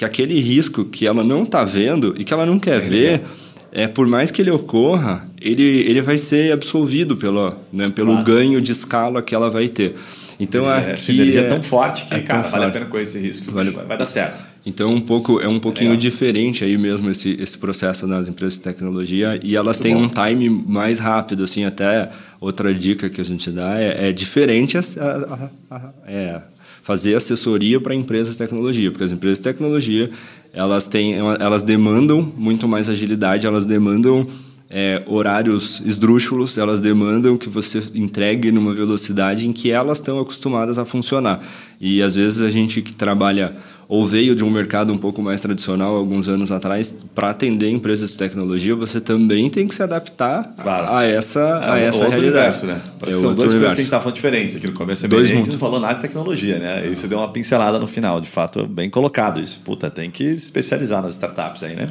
que aquele risco que ela não está vendo e que ela não quer é ver, é, por mais que ele ocorra, ele, ele vai ser absolvido pelo, né, pelo claro. ganho de escala que ela vai ter. Então é, aqui é tão forte que, é cara, vale forte. a pena correr esse risco. Vale. Vai dar certo. Então um pouco é um pouquinho é diferente aí mesmo esse, esse processo nas empresas de tecnologia e elas Muito têm bom. um time mais rápido assim até outra dica que a gente dá é, é diferente a, a, a, é fazer assessoria para empresas de tecnologia, porque as empresas de tecnologia elas têm, elas demandam muito mais agilidade, elas demandam é, horários esdrúxulos, elas demandam que você entregue numa velocidade em que elas estão acostumadas a funcionar. E às vezes a gente que trabalha ou veio de um mercado um pouco mais tradicional alguns anos atrás, para atender empresas de tecnologia, você também tem que se adaptar claro. a essa, é, a essa outro realidade. universo, né? É são duas coisas que a gente está falando diferentes. Aqui no começo é bem, a gente não falou nada de tecnologia, né? E você deu uma pincelada no final, de fato, bem colocado isso. Puta, tem que se especializar nas startups aí, né?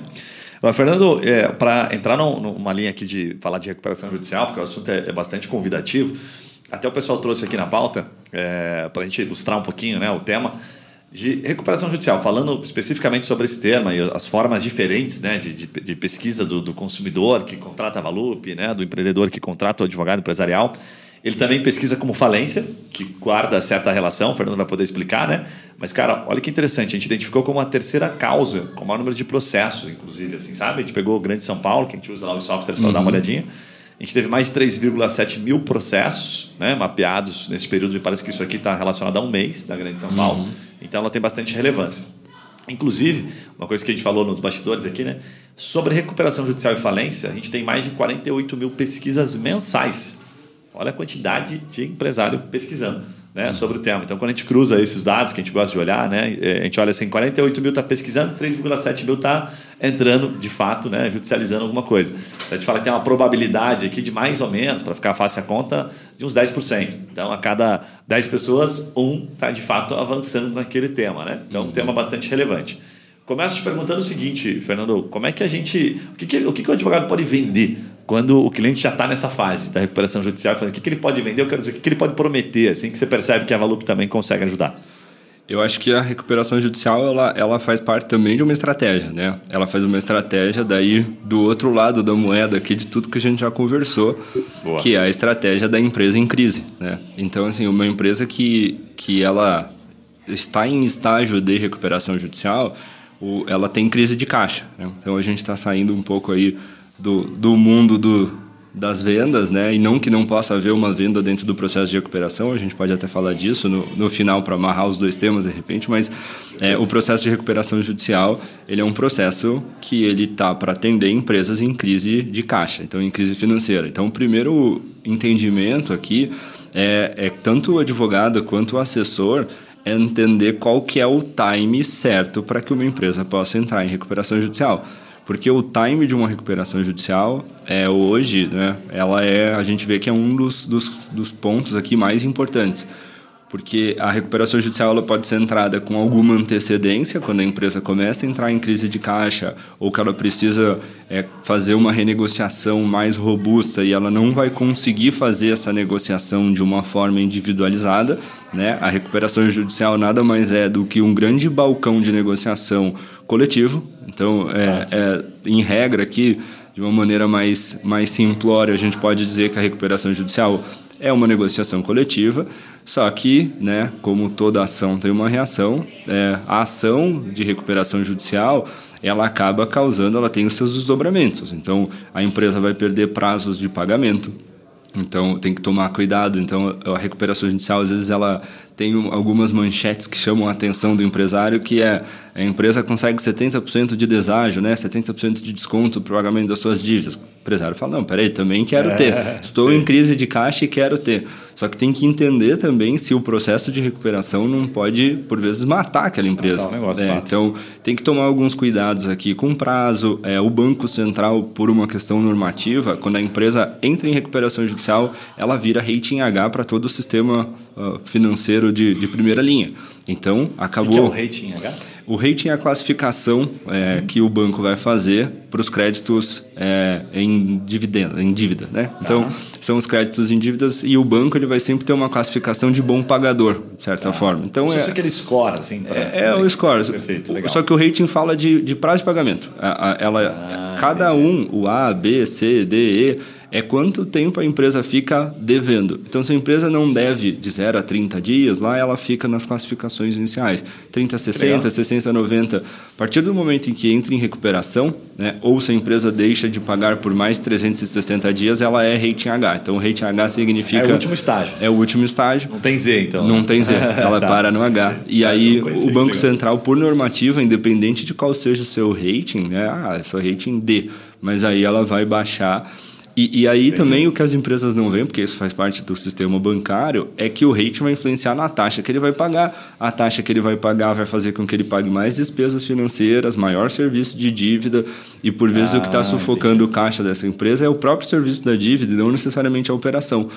Mas, Fernando, é, para entrar numa linha aqui de falar de recuperação judicial, porque o assunto é, é bastante convidativo, até o pessoal trouxe aqui na pauta, é, para a gente ilustrar um pouquinho né, o tema, de recuperação judicial, falando especificamente sobre esse termo e as formas diferentes né, de, de, de pesquisa do, do, consumidor que contrata a Valup, né, do empreendedor que contrata o advogado empresarial. Ele também pesquisa como falência, que guarda certa relação, o Fernando vai poder explicar, né? Mas, cara, olha que interessante, a gente identificou como a terceira causa, com o maior número de processos, inclusive, assim, sabe? A gente pegou o Grande São Paulo, que a gente usa lá os softwares para uhum. dar uma uhum. olhadinha. A gente teve mais de 3,7 mil processos né, mapeados nesse período, me parece que isso aqui está relacionado a um mês da Grande São Paulo. Uhum. Então ela tem bastante relevância. Inclusive, uma coisa que a gente falou nos bastidores aqui, né? Sobre recuperação judicial e falência, a gente tem mais de 48 mil pesquisas mensais. Olha a quantidade de empresário pesquisando né, sobre o tema. Então, quando a gente cruza esses dados que a gente gosta de olhar, né, é, a gente olha assim, 48 mil está pesquisando, 3,7 mil está entrando, de fato, né, judicializando alguma coisa. A gente fala que tem uma probabilidade aqui de mais ou menos, para ficar fácil a conta, de uns 10%. Então, a cada 10 pessoas, um está, de fato, avançando naquele tema. Né? Então, uhum. um tema bastante relevante. Começo te perguntando o seguinte, Fernando, como é que a gente... O que, que, o, que, que o advogado pode vender quando o cliente já está nessa fase da recuperação judicial, falando o que, que ele pode vender, eu quero dizer o que, que ele pode prometer, assim que você percebe que a Valup também consegue ajudar. Eu acho que a recuperação judicial ela, ela faz parte também de uma estratégia, né? Ela faz uma estratégia daí do outro lado da moeda aqui de tudo que a gente já conversou, Boa. que é a estratégia da empresa em crise, né? Então assim, uma empresa que que ela está em estágio de recuperação judicial, ela tem crise de caixa. Né? Então a gente está saindo um pouco aí do, do mundo do, das vendas, né? E não que não possa haver uma venda dentro do processo de recuperação, a gente pode até falar disso no, no final para amarrar os dois temas de repente, mas é, o processo de recuperação judicial ele é um processo que ele tá para atender empresas em crise de caixa, então em crise financeira. Então o primeiro entendimento aqui é, é tanto o advogado quanto o assessor é entender qual que é o time certo para que uma empresa possa entrar em recuperação judicial. Porque o time de uma recuperação judicial é hoje, né, ela é, a gente vê que é um dos, dos, dos pontos aqui mais importantes porque a recuperação judicial ela pode ser entrada com alguma antecedência, quando a empresa começa a entrar em crise de caixa, ou que ela precisa é, fazer uma renegociação mais robusta e ela não vai conseguir fazer essa negociação de uma forma individualizada. Né? A recuperação judicial nada mais é do que um grande balcão de negociação coletivo. Então, é, é em regra aqui, de uma maneira mais, mais simplória, a gente pode dizer que a recuperação judicial é uma negociação coletiva, só que, né, como toda ação tem uma reação, é, a ação de recuperação judicial ela acaba causando, ela tem os seus desdobramentos. Então, a empresa vai perder prazos de pagamento. Então, tem que tomar cuidado. Então, a recuperação judicial, às vezes, ela tem algumas manchetes que chamam a atenção do empresário, que é a empresa consegue 70% de deságio, né? 70% de desconto para o pagamento das suas dívidas. O empresário fala, não, peraí, também quero é, ter. Estou sim. em crise de caixa e quero ter. Só que tem que entender também se o processo de recuperação não pode, por vezes, matar aquela empresa. um negócio, é, então, tem que tomar alguns cuidados aqui com prazo. É, o Banco Central, por uma questão normativa, quando a empresa entra em recuperação judicial, ela vira rating H para todo o sistema uh, financeiro de, de primeira linha. Então, acabou. O que é o rating H? O rating é a classificação é, que o banco vai fazer para os créditos é, em, dividendo, em dívida. Né? Tá. Então, são os créditos em dívidas e o banco ele vai sempre ter uma classificação de bom pagador, de certa tá. forma. Então, Isso é, é aquele score, assim? Pra... É, é o score. Perfeito, legal. Só que o rating fala de, de prazo de pagamento. Ela, ah, cada entendi. um, o A, B, C, D, E é quanto tempo a empresa fica devendo. Então, se a empresa não deve de 0 a 30 dias, lá ela fica nas classificações iniciais. 30 a 60, Legal. 60 a 90. A partir do momento em que entra em recuperação, né, ou se a empresa deixa de pagar por mais 360 dias, ela é rating H. Então, rating H significa... É o último estágio. É o último estágio. Não tem Z, então. Não tem Z. Ela tá. para no H. E aí, o Banco Central, por normativa, independente de qual seja o seu rating, né, ah, seu rating D, mas aí ela vai baixar e, e aí Entendi. também o que as empresas não veem, porque isso faz parte do sistema bancário, é que o rate vai influenciar na taxa que ele vai pagar. A taxa que ele vai pagar vai fazer com que ele pague mais despesas financeiras, maior serviço de dívida, e por vezes ah, o que está sufocando entendi. o caixa dessa empresa é o próprio serviço da dívida, não necessariamente a operação.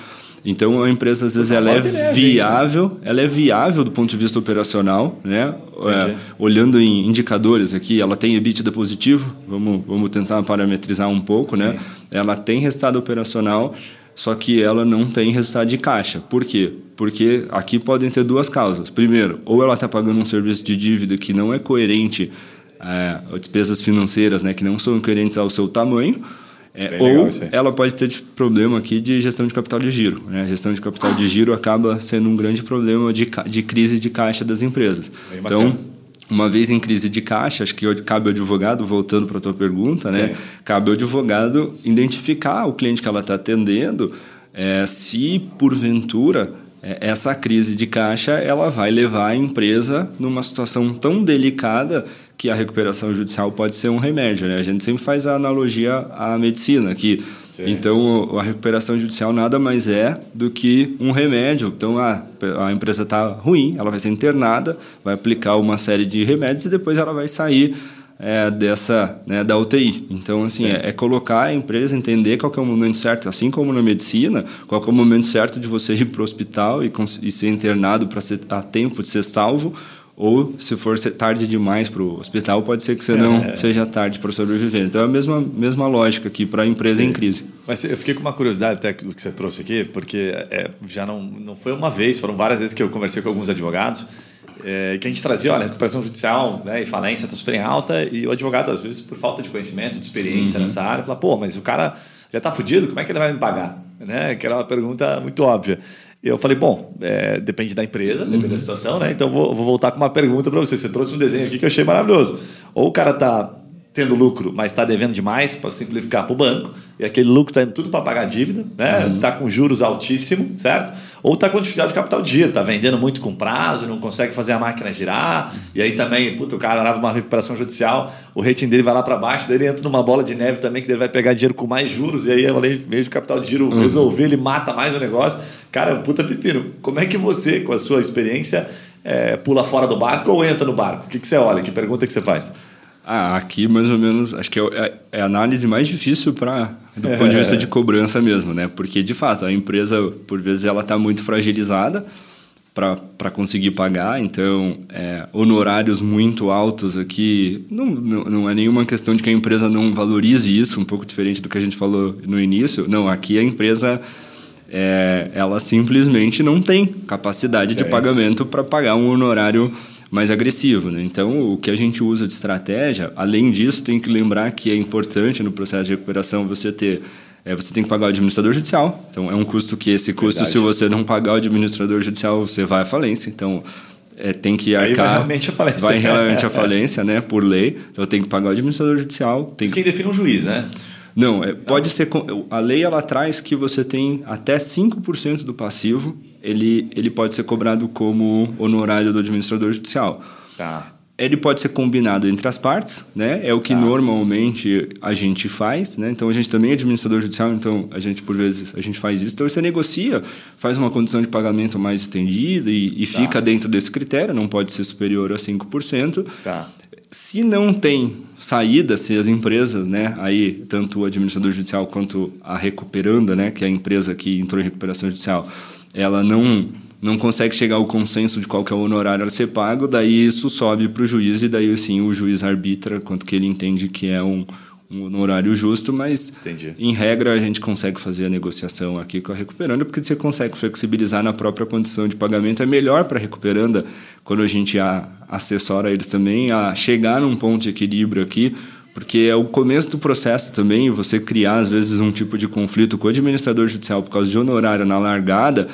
Então a empresa às vezes ela é viável, ela é viável do ponto de vista operacional, né? É, olhando em indicadores aqui, ela tem EBITDA positivo, vamos, vamos tentar parametrizar um pouco, né? Sim. né? Ela tem resultado operacional, só que ela não tem resultado de caixa. Por quê? Porque aqui podem ter duas causas. Primeiro, ou ela está pagando um serviço de dívida que não é coerente, é, despesas financeiras, né, que não são coerentes ao seu tamanho, é, ou ela pode ter problema aqui de gestão de capital de giro. Né? A gestão de capital de giro acaba sendo um grande problema de, de crise de caixa das empresas. Bem então, bacana. uma vez em crise de caixa, acho que cabe ao advogado, voltando para a tua pergunta, né? cabe ao advogado identificar o cliente que ela está atendendo, é, se porventura é, essa crise de caixa ela vai levar a empresa numa situação tão delicada que a recuperação judicial pode ser um remédio. Né? A gente sempre faz a analogia à medicina, que Sim. então a recuperação judicial nada mais é do que um remédio. Então a, a empresa está ruim, ela vai ser internada, vai aplicar uma série de remédios e depois ela vai sair é, dessa né, da UTI. Então, assim, é, é, colocar a empresa entender qual é o momento certo, assim como na medicina, qual é o momento certo de você ir para o hospital e, e ser internado para a tempo de ser salvo, ou, se for tarde demais para o hospital, pode ser que você não é. seja tarde para sobreviver. Então, é a mesma, mesma lógica aqui para a empresa Sim. em crise. Mas eu fiquei com uma curiosidade até do que você trouxe aqui, porque é, já não, não foi uma vez, foram várias vezes que eu conversei com alguns advogados, é, que a gente trazia, olha, recuperação judicial né, e falência está super em alta, e o advogado, às vezes, por falta de conhecimento, de experiência uhum. nessa área, fala, pô, mas o cara já está fudido, como é que ele vai me pagar? Né? Que era uma pergunta muito óbvia eu falei, bom, é, depende da empresa, depende uhum. da situação, né? Então vou, vou voltar com uma pergunta para você. Você trouxe um desenho aqui que eu achei maravilhoso. Ou o cara está tendo lucro, mas está devendo demais para simplificar para o banco, e aquele lucro está indo tudo para pagar dívida, né? Está uhum. Tá com juros altíssimos, certo? Ou está com dificuldade de capital de giro, está vendendo muito com prazo, não consegue fazer a máquina girar, e aí também, o cara leva uma recuperação judicial, o rating dele vai lá para baixo, daí ele entra numa bola de neve também, que ele vai pegar dinheiro com mais juros, e aí, além de capital de giro uhum. resolver, ele mata mais o negócio. Cara, puta pepino, como é que você, com a sua experiência, é, pula fora do barco ou entra no barco? O que, que você olha? Que pergunta que você faz? Ah, aqui mais ou menos, acho que é, é, é a análise mais difícil para do ponto de vista de cobrança mesmo, né? Porque de fato a empresa por vezes ela está muito fragilizada para conseguir pagar, então é, honorários muito altos aqui não, não, não é nenhuma questão de que a empresa não valorize isso, um pouco diferente do que a gente falou no início. Não, aqui a empresa é, ela simplesmente não tem capacidade de pagamento para pagar um honorário mais agressivo. Né? Então, o que a gente usa de estratégia, além disso, tem que lembrar que é importante no processo de recuperação você ter é, você tem que pagar o administrador judicial. Então, é um custo que esse custo, Verdade. se você não pagar o administrador judicial, você vai à falência. Então, é, tem que arcar. Aí vai realmente a falência. Vai realmente a falência, né? Por lei. Então, tem que pagar o administrador judicial. Tem Isso que... quem define um juiz, né? Não, é, pode ser. A lei ela traz que você tem até 5% do passivo ele, ele pode ser cobrado como honorário do administrador judicial. Tá. Ele pode ser combinado entre as partes, né? É o que tá. normalmente a gente faz, né? Então a gente também é administrador judicial, então a gente por vezes a gente faz isso. Então você negocia, faz uma condição de pagamento mais estendida e, e tá. fica dentro desse critério, não pode ser superior a 5%. Tá. Se não tem saída, se as empresas, né, aí tanto o administrador judicial quanto a recuperanda, né, que é a empresa que entrou em recuperação judicial, ela não não consegue chegar ao consenso de qual que é o honorário a ser pago, daí isso sobe para o juiz e daí sim o juiz arbitra quanto que ele entende que é um, um honorário justo, mas Entendi. em regra a gente consegue fazer a negociação aqui com a recuperanda porque você consegue flexibilizar na própria condição de pagamento é melhor para a recuperanda quando a gente a, assessora eles também a chegar num ponto de equilíbrio aqui porque é o começo do processo também, você criar, às vezes, um tipo de conflito com o administrador judicial por causa de honorário na largada,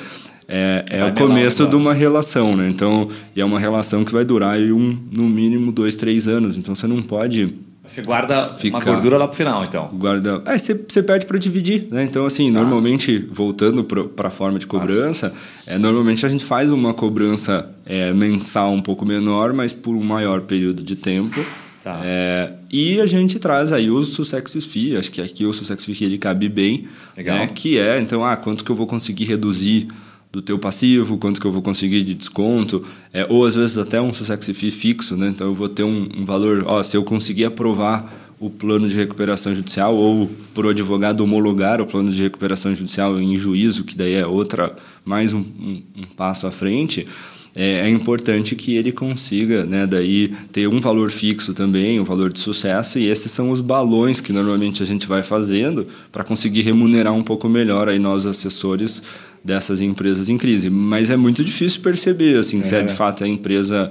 é, é o começo de uma relação, né? Então, e é uma relação que vai durar aí um, no mínimo dois, três anos. Então, você não pode... Você guarda ficar, uma gordura lá pro final, então. Guarda. É, você, você pede para dividir, né? Então, assim, ah. normalmente, voltando para a forma de cobrança, ah. é, normalmente a gente faz uma cobrança é, mensal um pouco menor, mas por um maior período de tempo. Tá. É, e a gente traz aí o Sussex Fee, acho que aqui o Sussex Fee ele cabe bem, Legal. Né, que é, então, ah, quanto que eu vou conseguir reduzir do teu passivo, quanto que eu vou conseguir de desconto, é, ou às vezes até um Sussex Fee fixo, né? então eu vou ter um, um valor, ó, se eu conseguir aprovar o plano de recuperação judicial ou por o advogado homologar o plano de recuperação judicial em juízo, que daí é outra, mais um, um, um passo à frente, é, é, importante que ele consiga, né, daí ter um valor fixo também, um valor de sucesso, e esses são os balões que normalmente a gente vai fazendo para conseguir remunerar um pouco melhor aí nós assessores dessas empresas em crise. Mas é muito difícil perceber assim, é. se é de fato a empresa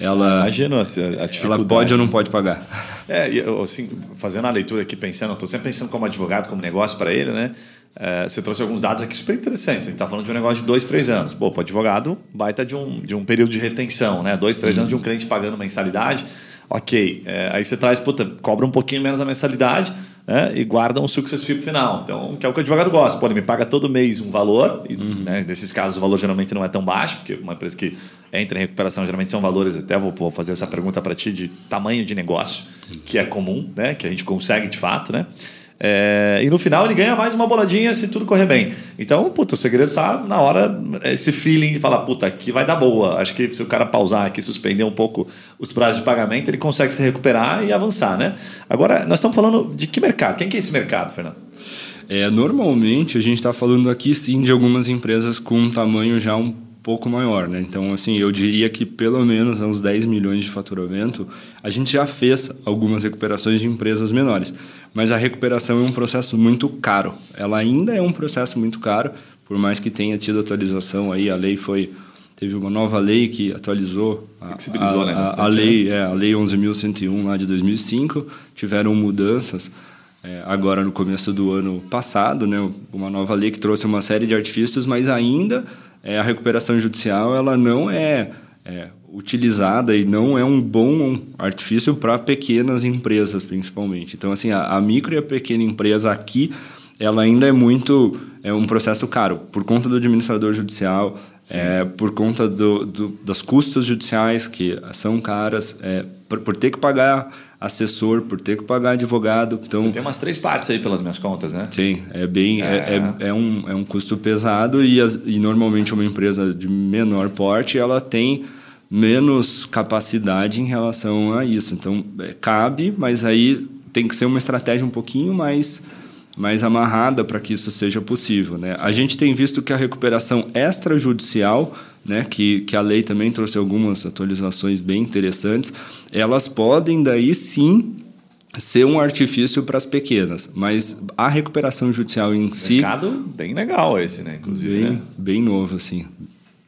ela Imagina assim, a dificuldade. ela pode ou não pode pagar. É, eu, assim, fazendo a leitura aqui, pensando, estou sempre pensando como advogado, como negócio para ele, né? É, você trouxe alguns dados aqui super interessantes. A gente está falando de um negócio de dois, três anos. Pô, para advogado, baita de um, de um período de retenção, né? Dois, três uhum. anos de um cliente pagando mensalidade. Ok. É, aí você traz, puta, cobra um pouquinho menos a mensalidade né? e guarda um success fee final. Então, que é o que o advogado gosta. Pô, ele me paga todo mês um valor. E, uhum. né, nesses casos, o valor geralmente não é tão baixo, porque uma empresa que entra em recuperação geralmente são valores. Até vou, vou fazer essa pergunta para ti de tamanho de negócio, que é comum, né? que a gente consegue de fato, né? É, e no final ele ganha mais uma boladinha se tudo correr bem. Então, puta, o segredo tá na hora, esse feeling de falar, puta, aqui vai dar boa. Acho que se o cara pausar aqui, suspender um pouco os prazos de pagamento, ele consegue se recuperar e avançar, né? Agora, nós estamos falando de que mercado? Quem que é esse mercado, Fernando? É, normalmente a gente está falando aqui sim de algumas empresas com um tamanho já um pouco maior, né? Então, assim, eu diria que pelo menos uns 10 milhões de faturamento, a gente já fez algumas recuperações de empresas menores. Mas a recuperação é um processo muito caro. Ela ainda é um processo muito caro, por mais que tenha tido atualização aí, a lei foi teve uma nova lei que atualizou a, a, né, a, a lei, é, a lei 11.101 lá de 2005, tiveram mudanças é, agora no começo do ano passado, né, uma nova lei que trouxe uma série de artifícios, mas ainda é, a recuperação judicial ela não é, é, utilizada e não é um bom artifício para pequenas empresas, principalmente. Então, assim, a, a, micro e a pequena empresa aqui, ela ainda é muito é um processo caro por conta do administrador judicial, é, por conta do, do, das custas judiciais que são caras, é, por, por ter que pagar assessor, por ter que pagar advogado. Então, tem umas três partes aí pelas minhas contas, né? Sim, é bem. É, é, é um, é um custo pesado e, as, e normalmente uma empresa de menor porte ela tem menos capacidade em relação a isso. Então, é, cabe, mas aí tem que ser uma estratégia um pouquinho mais mais amarrada para que isso seja possível. Né? A gente tem visto que a recuperação extrajudicial, né, que, que a lei também trouxe algumas atualizações bem interessantes, elas podem daí sim ser um artifício para as pequenas, mas a recuperação judicial em si... Mercado bem legal esse, né? Inclusive, bem, né? bem novo, assim.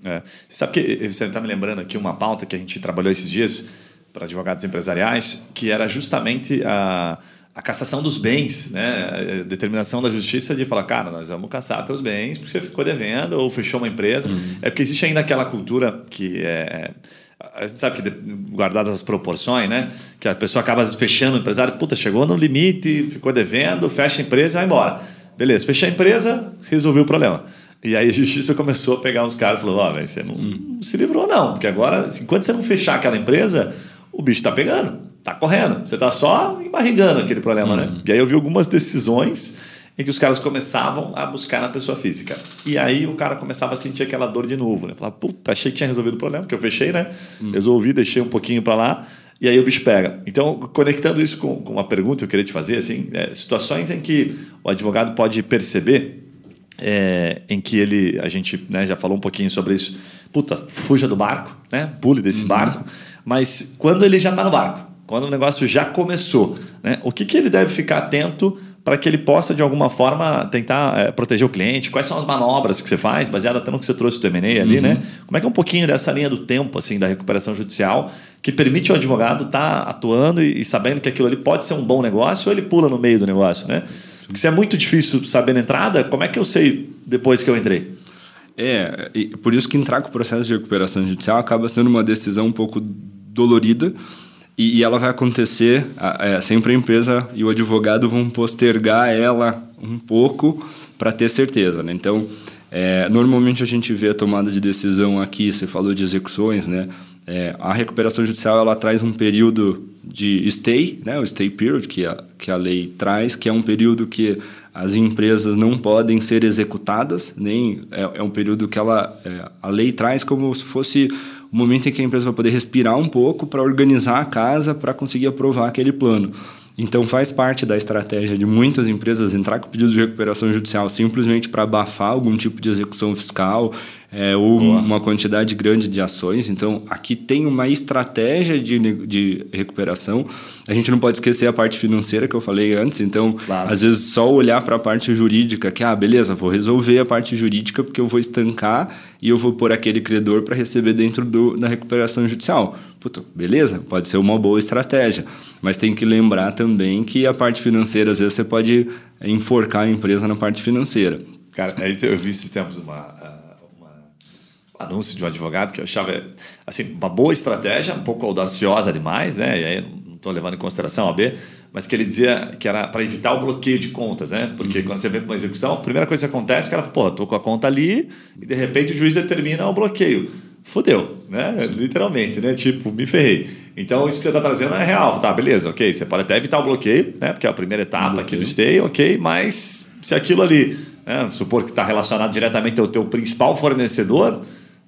É. Você sabe que você está me lembrando aqui uma pauta que a gente trabalhou esses dias para advogados empresariais, que era justamente a a cassação dos bens, né? A determinação da justiça de falar, cara, nós vamos caçar teus bens porque você ficou devendo ou fechou uma empresa. Uhum. É porque existe ainda aquela cultura que é, a gente sabe que guardadas as proporções, né? Que a pessoa acaba fechando o empresário, puta, chegou no limite, ficou devendo, fecha a empresa e vai embora. Beleza, fechei a empresa, resolveu o problema. E aí a justiça começou a pegar uns caras e falou: Ó, oh, você não, não, se livrou, não, porque agora, enquanto você não fechar aquela empresa, o bicho está pegando tá correndo. Você tá só embarrigando aquele problema, né? uhum. né? E aí eu vi algumas decisões em que os caras começavam a buscar na pessoa física. E aí o cara começava a sentir aquela dor de novo, né? Falava, puta, achei que tinha resolvido o problema, porque eu fechei, né? Uhum. Resolvi, deixei um pouquinho para lá. E aí o bicho pega. Então, conectando isso com, com uma pergunta que eu queria te fazer, assim, é, situações em que o advogado pode perceber é, em que ele, a gente né, já falou um pouquinho sobre isso, puta, fuja do barco, né? Pule desse uhum. barco. Mas quando ele já está no barco, quando o negócio já começou. Né? O que, que ele deve ficar atento para que ele possa, de alguma forma, tentar é, proteger o cliente? Quais são as manobras que você faz, baseado até no que você trouxe do M&A ali, uhum. né? Como é que é um pouquinho dessa linha do tempo, assim, da recuperação judicial, que permite ao advogado estar tá atuando e, e, sabendo que aquilo ali pode ser um bom negócio ou ele pula no meio do negócio, né? Porque se é muito difícil saber na entrada, como é que eu sei depois que eu entrei? É, por isso que entrar com o processo de recuperação judicial acaba sendo uma decisão um pouco dolorida, e, e ela vai acontecer, é, sempre a empresa e o advogado vão postergar ela um pouco para ter certeza. Né? Então, é, normalmente a gente vê a tomada de decisão aqui, você falou de execuções, né? É, a recuperação judicial ela traz um período de stay, né? o stay period que a, que a lei traz, que é um período que as empresas não podem ser executadas, nem é, é um período que ela, é, a lei traz como se fosse o momento em que a empresa vai poder respirar um pouco para organizar a casa para conseguir aprovar aquele plano. Então faz parte da estratégia de muitas empresas entrar com pedido de recuperação judicial simplesmente para abafar algum tipo de execução fiscal é, ou Boa. uma quantidade grande de ações. Então aqui tem uma estratégia de, de recuperação. A gente não pode esquecer a parte financeira que eu falei antes. Então claro. às vezes só olhar para a parte jurídica que ah beleza vou resolver a parte jurídica porque eu vou estancar e eu vou pôr aquele credor para receber dentro do, da recuperação judicial Puta, beleza, pode ser uma boa estratégia, mas tem que lembrar também que a parte financeira, às vezes, você pode enforcar a empresa na parte financeira. Cara, eu vi esses tempos uma, uma um anúncio de um advogado que eu achava assim, uma boa estratégia, um pouco audaciosa demais, né? E aí não estou levando em consideração a B, mas que ele dizia que era para evitar o bloqueio de contas, né? Porque uhum. quando você vem para uma execução, a primeira coisa que acontece é que ela, pô, estou com a conta ali e de repente o juiz determina o bloqueio fodeu, né? Sim. Literalmente, né? Tipo, me ferrei. Então, isso que você está trazendo é real. Tá, beleza, ok. Você pode até evitar o bloqueio, né? Porque é a primeira etapa aqui do stay, ok. Mas se aquilo ali, né? supor que está relacionado diretamente ao teu principal fornecedor,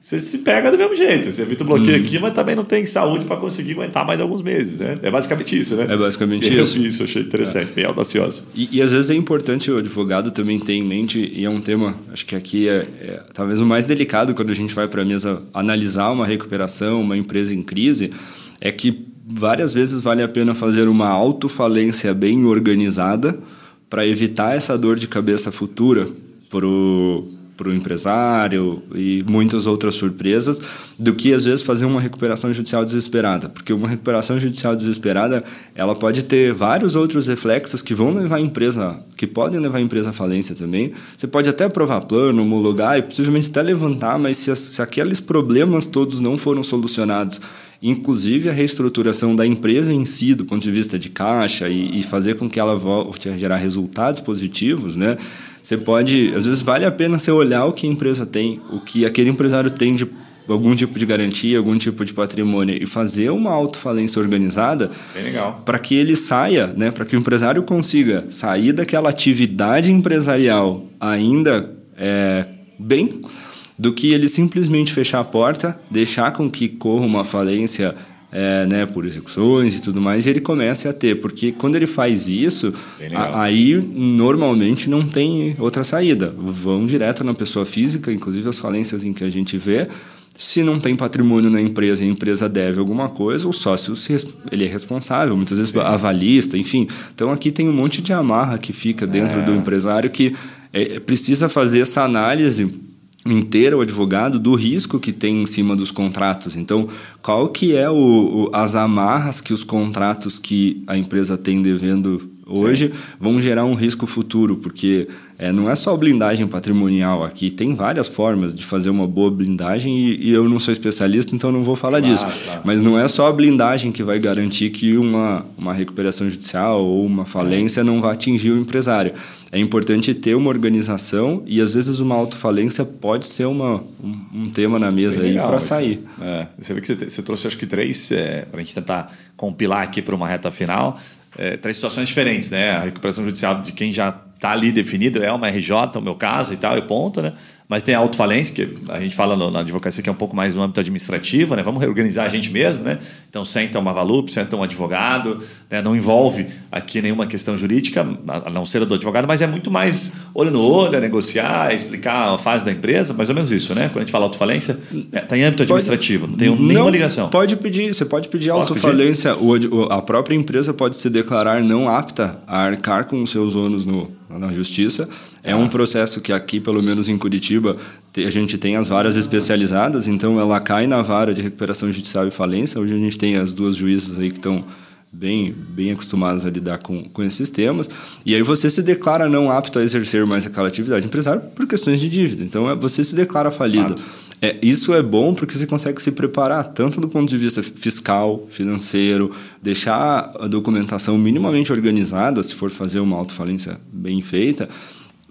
você se pega do mesmo jeito. Você evita o bloqueio hum. aqui, mas também não tem saúde para conseguir aguentar mais alguns meses, né? É basicamente isso, né? É basicamente eu isso. Eu isso, achei interessante, é. bem audacioso. E, e, às vezes é importante o advogado também ter em mente, e é um tema, acho que aqui é, é talvez o mais delicado quando a gente vai para a mesa analisar uma recuperação, uma empresa em crise, é que várias vezes vale a pena fazer uma autofalência bem organizada para evitar essa dor de cabeça futura para o para o empresário e muitas outras surpresas do que às vezes fazer uma recuperação judicial desesperada, porque uma recuperação judicial desesperada ela pode ter vários outros reflexos que vão levar a empresa, que podem levar a empresa à falência também. Você pode até aprovar plano, homologar e possivelmente até levantar, mas se, se aqueles problemas todos não foram solucionados inclusive a reestruturação da empresa em si, do ponto de vista de caixa e, e fazer com que ela volte a gerar resultados positivos, né? Você pode, às vezes vale a pena você olhar o que a empresa tem, o que aquele empresário tem de algum tipo de garantia, algum tipo de patrimônio e fazer uma autofalência organizada para que ele saia, né, para que o empresário consiga sair daquela atividade empresarial ainda é, bem do que ele simplesmente fechar a porta, deixar com que corra uma falência é, né, por execuções e tudo mais, e ele começa a ter, porque quando ele faz isso, a, aí normalmente não tem outra saída. Vão direto na pessoa física, inclusive as falências em que a gente vê. Se não tem patrimônio na empresa e a empresa deve alguma coisa, o sócio ele é responsável, muitas vezes Sim. avalista, enfim. Então aqui tem um monte de amarra que fica dentro é. do empresário que é, precisa fazer essa análise inteira o advogado do risco que tem em cima dos contratos. Então, qual que é o, o, as amarras que os contratos que a empresa tem devendo hoje Sim. vão gerar um risco futuro, porque é, não é só blindagem patrimonial aqui, tem várias formas de fazer uma boa blindagem e, e eu não sou especialista, então não vou falar claro, disso. Claro. Mas não é só a blindagem que vai garantir que uma, uma recuperação judicial ou uma falência não vai atingir o empresário. É importante ter uma organização e às vezes uma autofalência pode ser uma, um, um tema na mesa Bem aí para sair. É, você vê que você, você trouxe acho que três é, para a gente tentar compilar aqui para uma reta final é, situações diferentes, né? A recuperação judicial de quem já está ali definido é uma RJ, o meu caso e tal, e ponto, né? Mas tem a autofalência, que a gente fala na advocacia que é um pouco mais no âmbito administrativo, né? Vamos reorganizar a gente mesmo, né? Então senta uma valup, senta um advogado, né? não envolve aqui nenhuma questão jurídica, a não ser a do advogado, mas é muito mais olho no olho, é negociar, é explicar a fase da empresa, mais ou menos isso, né? Quando a gente fala autofalência, está é, tá em âmbito administrativo, não tem não, nenhuma ligação. Pode pedir, você pode pedir autofalência, o, a própria empresa pode se declarar não apta a arcar com os seus ônus no, na justiça. É um processo que aqui, pelo menos em Curitiba, a gente tem as varas especializadas, então ela cai na vara de recuperação judicial e falência. Hoje a gente tem as duas juízas aí que estão bem, bem acostumadas a lidar com, com esses temas. E aí você se declara não apto a exercer mais aquela atividade empresária por questões de dívida. Então é, você se declara falido. É, isso é bom porque você consegue se preparar tanto do ponto de vista fiscal, financeiro, deixar a documentação minimamente organizada, se for fazer uma autofalência bem feita,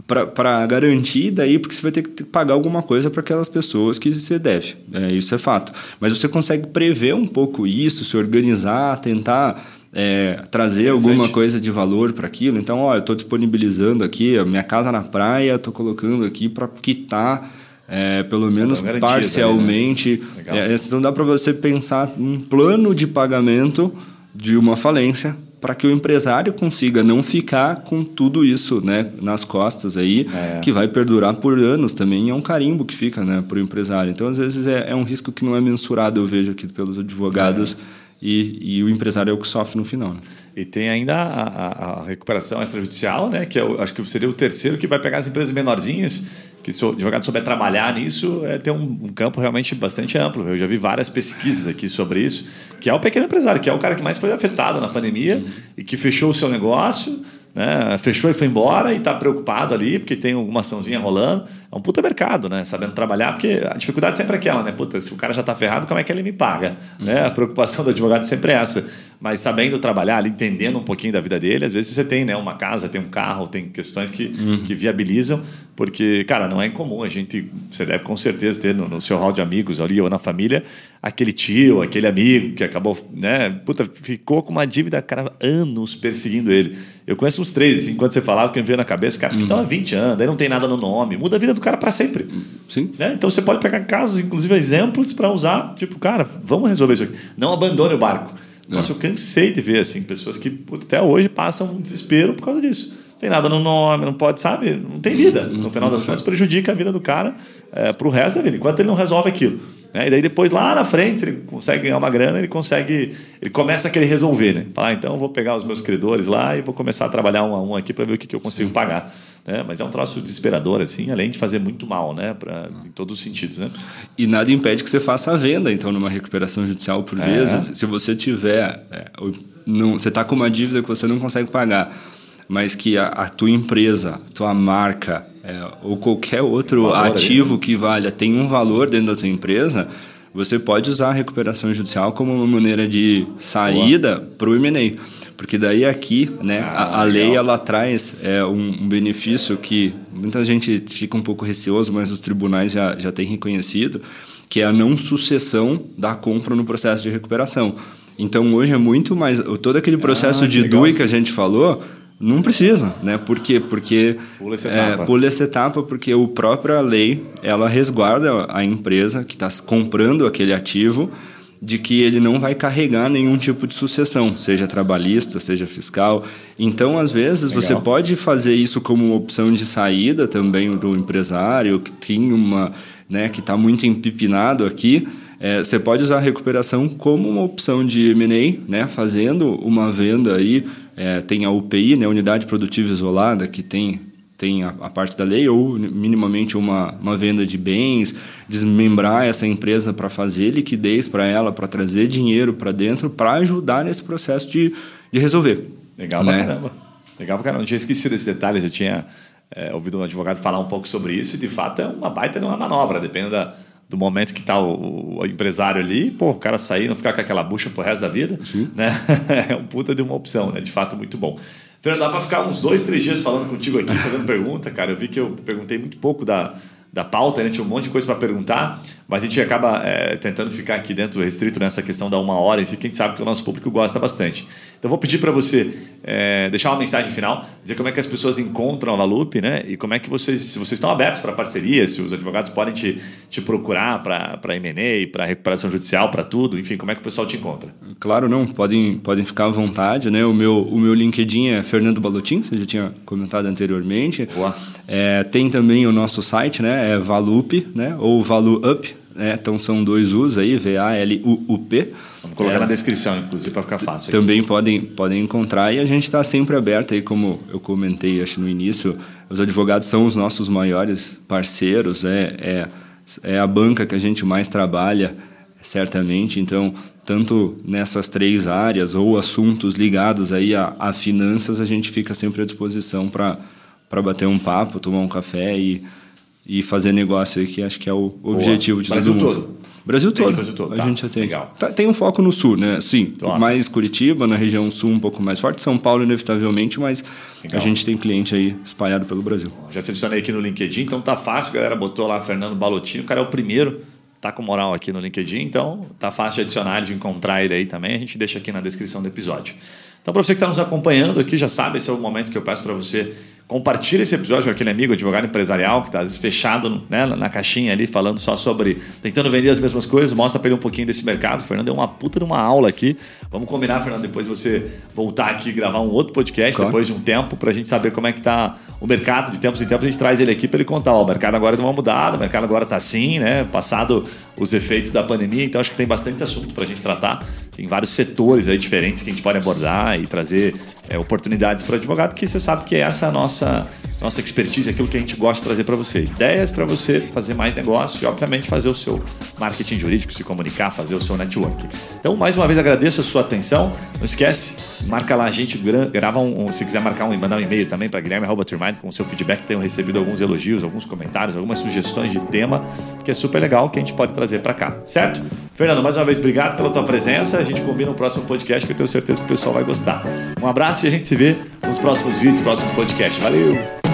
para garantir daí, porque você vai ter que pagar alguma coisa para aquelas pessoas que você deve. É, isso é fato. Mas você consegue prever um pouco isso, se organizar, tentar é, trazer alguma coisa de valor para aquilo. Então, ó, eu estou disponibilizando aqui a minha casa na praia, estou colocando aqui para quitar é, pelo menos parcialmente. Ali, né? é, então dá para você pensar um plano de pagamento de uma falência para que o empresário consiga não ficar com tudo isso né, nas costas aí, é. que vai perdurar por anos também. É um carimbo que fica né, para o empresário. Então, às vezes, é, é, um risco que não é mensurado, eu vejo aqui pelos advogados, é. e, e, o empresário é o que sofre no final. Né? E tem ainda a, a, a recuperação extrajudicial, né, que é o, acho que seria o terceiro que vai pegar as empresas menorzinhas que se o advogado souber trabalhar nisso, é ter um, um, campo realmente bastante amplo. Eu já vi várias pesquisas aqui sobre isso, que é o pequeno empresário, que é o cara que mais foi afetado na pandemia uhum. e que fechou o seu negócio, né? fechou e foi embora e está preocupado ali porque tem alguma açãozinha rolando. É um puta mercado, né? Sabendo trabalhar, porque a dificuldade sempre é aquela, né? Puta, se o cara já está ferrado, como é que ele me paga? Uhum. Né? A preocupação do advogado sempre é essa mas sabendo trabalhar ali, entendendo um pouquinho da vida dele, às vezes você tem né, uma casa, tem um carro, tem questões que, uhum. que viabilizam, porque, cara, não é incomum. A gente, você deve com certeza ter no, no, seu hall de amigos ali ou na família, aquele tio, aquele amigo que acabou, né, puta, ficou com uma dívida, cara, anos perseguindo ele. Eu conheço uns três, assim, enquanto você falava, que me veio na cabeça, caras que estão há 20 anos, aí não tem nada no nome, muda a vida do cara para sempre. Sim. Né? Então você pode pegar casos, inclusive exemplos, para usar, tipo, cara, vamos resolver isso aqui. Não abandone o barco. Nossa, eu cansei de ver assim pessoas que até hoje passam um desespero por causa disso. Não tem nada no nome, não pode, sabe? Não tem vida. No final das contas, prejudica a vida do cara é, para o resto da vida, enquanto ele não resolve aquilo. Né? E daí depois, lá na frente, se ele consegue ganhar uma grana, ele consegue. Ele começa a querer resolver, né? Falar, ah, então eu vou pegar os meus credores lá e vou começar a trabalhar um a um aqui para ver o que, que eu consigo Sim. pagar. Né? Mas é um troço desesperador, assim, além de fazer muito mal, né? Pra, em todos os sentidos. Né? E nada impede que você faça a venda, então, numa recuperação judicial por é. vezes. Se você tiver. É, não, você está com uma dívida que você não consegue pagar, mas que a, a tua empresa, tua marca, é, ou qualquer outro ativo que valha tem um valor dentro da tua empresa, você pode usar a recuperação judicial como uma maneira de saída para o M&A. Porque daí aqui, né, ah, a, a lei ela traz é, um, um, benefício que muita gente fica um pouco receoso, mas os tribunais já, já têm reconhecido, que é a não sucessão da compra no processo de recuperação. Então hoje é muito mais todo aquele processo ah, de DUI que a gente falou, Não precisa, né? Por quê? Porque pula essa etapa. É, pula essa etapa porque a própria lei ela resguarda a empresa que está comprando aquele ativo de que ele não vai carregar nenhum tipo de sucessão, seja trabalhista, seja fiscal. Então, às vezes, Legal. você pode fazer isso como uma opção de saída também do empresário que tem uma, né, que está muito empipinado aqui. É, você pode usar a recuperação como uma opção de M&A, né, fazendo uma venda aí. É, tem a UPI, né, Unidade Produtiva Isolada, que tem tem a, a, parte da lei ou minimamente uma, uma venda de bens, desmembrar essa empresa para fazer liquidez para ela, para trazer dinheiro para dentro, para ajudar nesse processo de, de resolver. Legal né? pra caramba. Legal pra caramba. Não tinha esquecido desse detalhe, já tinha é, ouvido um advogado falar um pouco sobre isso e de fato é uma baita de uma manobra, depende da, do momento que está o, o, empresário ali, pô, o cara sair não ficar com aquela bucha pro resto da vida, Sim. né? é um puta de uma opção, né? De fato, muito bom. Fernando, dá para ficar uns dois, três dias falando contigo aqui, fazendo pergunta, cara. Eu vi que eu perguntei muito pouco da, da pauta, né? tinha um monte de coisa para perguntar, mas a gente acaba é, tentando ficar aqui dentro restrito nessa questão da uma hora em si, que a gente sabe que o nosso público gosta bastante. Então vou pedir para você é, deixar uma mensagem final, dizer como é que as pessoas encontram a Valup, né? E como é que vocês, se vocês estão abertos para parceria, se os advogados podem te, te procurar para M&A, para recuperação judicial, para tudo, enfim, como é que o pessoal te encontra? Claro, não, podem, podem ficar à vontade, né? O meu, o meu LinkedIn é Fernando Balotin, você já tinha comentado anteriormente. Boa. É, tem também o nosso site, né? É Valup, né? Ou ValuUp, né? Então são dois U's aí, V-A-L-U-U-P. Vamos colocar é, na descrição, inclusive, para ficar fácil. Também podem, podem encontrar e a gente está sempre aberto aí, como eu comentei acho no início, os advogados são os nossos maiores parceiros, é, é, é a banca que a gente mais trabalha, certamente. Então, tanto nessas três áreas ou assuntos ligados aí a, a finanças, a gente fica sempre à disposição para bater um papo, tomar um café e, e fazer negócio aí, que acho que é o objetivo Boa. de Brasil todo mundo. Todo. Brasil todo. Brasil todo. A tá, gente já tem. Legal. Tá, tem um foco no sul, né? Sim. Mais Curitiba, na região sul um pouco mais forte. São Paulo, inevitavelmente, mas legal. a gente tem cliente aí espalhado pelo Brasil. Já selecionei aqui no LinkedIn, então tá fácil. A galera botou lá Fernando Balotinho. O cara é o primeiro tá com moral aqui no LinkedIn, então tá fácil de adicionar, de encontrar ele aí também. A gente deixa aqui na descrição do episódio. Então, para você que está nos acompanhando aqui, já sabe, esse é o momento que eu peço para você Compartilhe esse episódio com aquele amigo advogado empresarial que está às vezes fechado né, na caixinha ali, falando só sobre tentando vender as mesmas coisas. Mostra para ele um pouquinho desse mercado. O Fernando deu uma puta de uma aula aqui. Vamos combinar, Fernando, depois você voltar aqui e gravar um outro podcast claro. depois de um tempo para a gente saber como é que está o mercado. De tempos em tempos a gente traz ele aqui para ele contar. Ó, o mercado agora deu uma mudada, o mercado agora está assim, né? Passado os efeitos da pandemia. Então acho que tem bastante assunto para a gente tratar. Tem vários setores aí diferentes que a gente pode abordar e trazer é, oportunidades para o advogado, que você sabe que é essa a nossa, nossa expertise, aquilo que a gente gosta de trazer para você. Ideias para você fazer mais negócio e, obviamente, fazer o seu marketing jurídico, se comunicar, fazer o seu network. Então, mais uma vez, agradeço a sua atenção. Não esquece, marca lá a gente, grava um, se quiser marcar um, mandar um e-mail também para guilherme.turmind com o seu feedback. Tenho recebido alguns elogios, alguns comentários, algumas sugestões de tema, que é super legal, que a gente pode trazer para cá, certo? Fernando, mais uma vez, obrigado pela tua presença. A gente combina o próximo podcast que eu tenho certeza que o pessoal vai gostar. Um abraço e a gente se vê nos próximos vídeos, próximos podcasts. Valeu!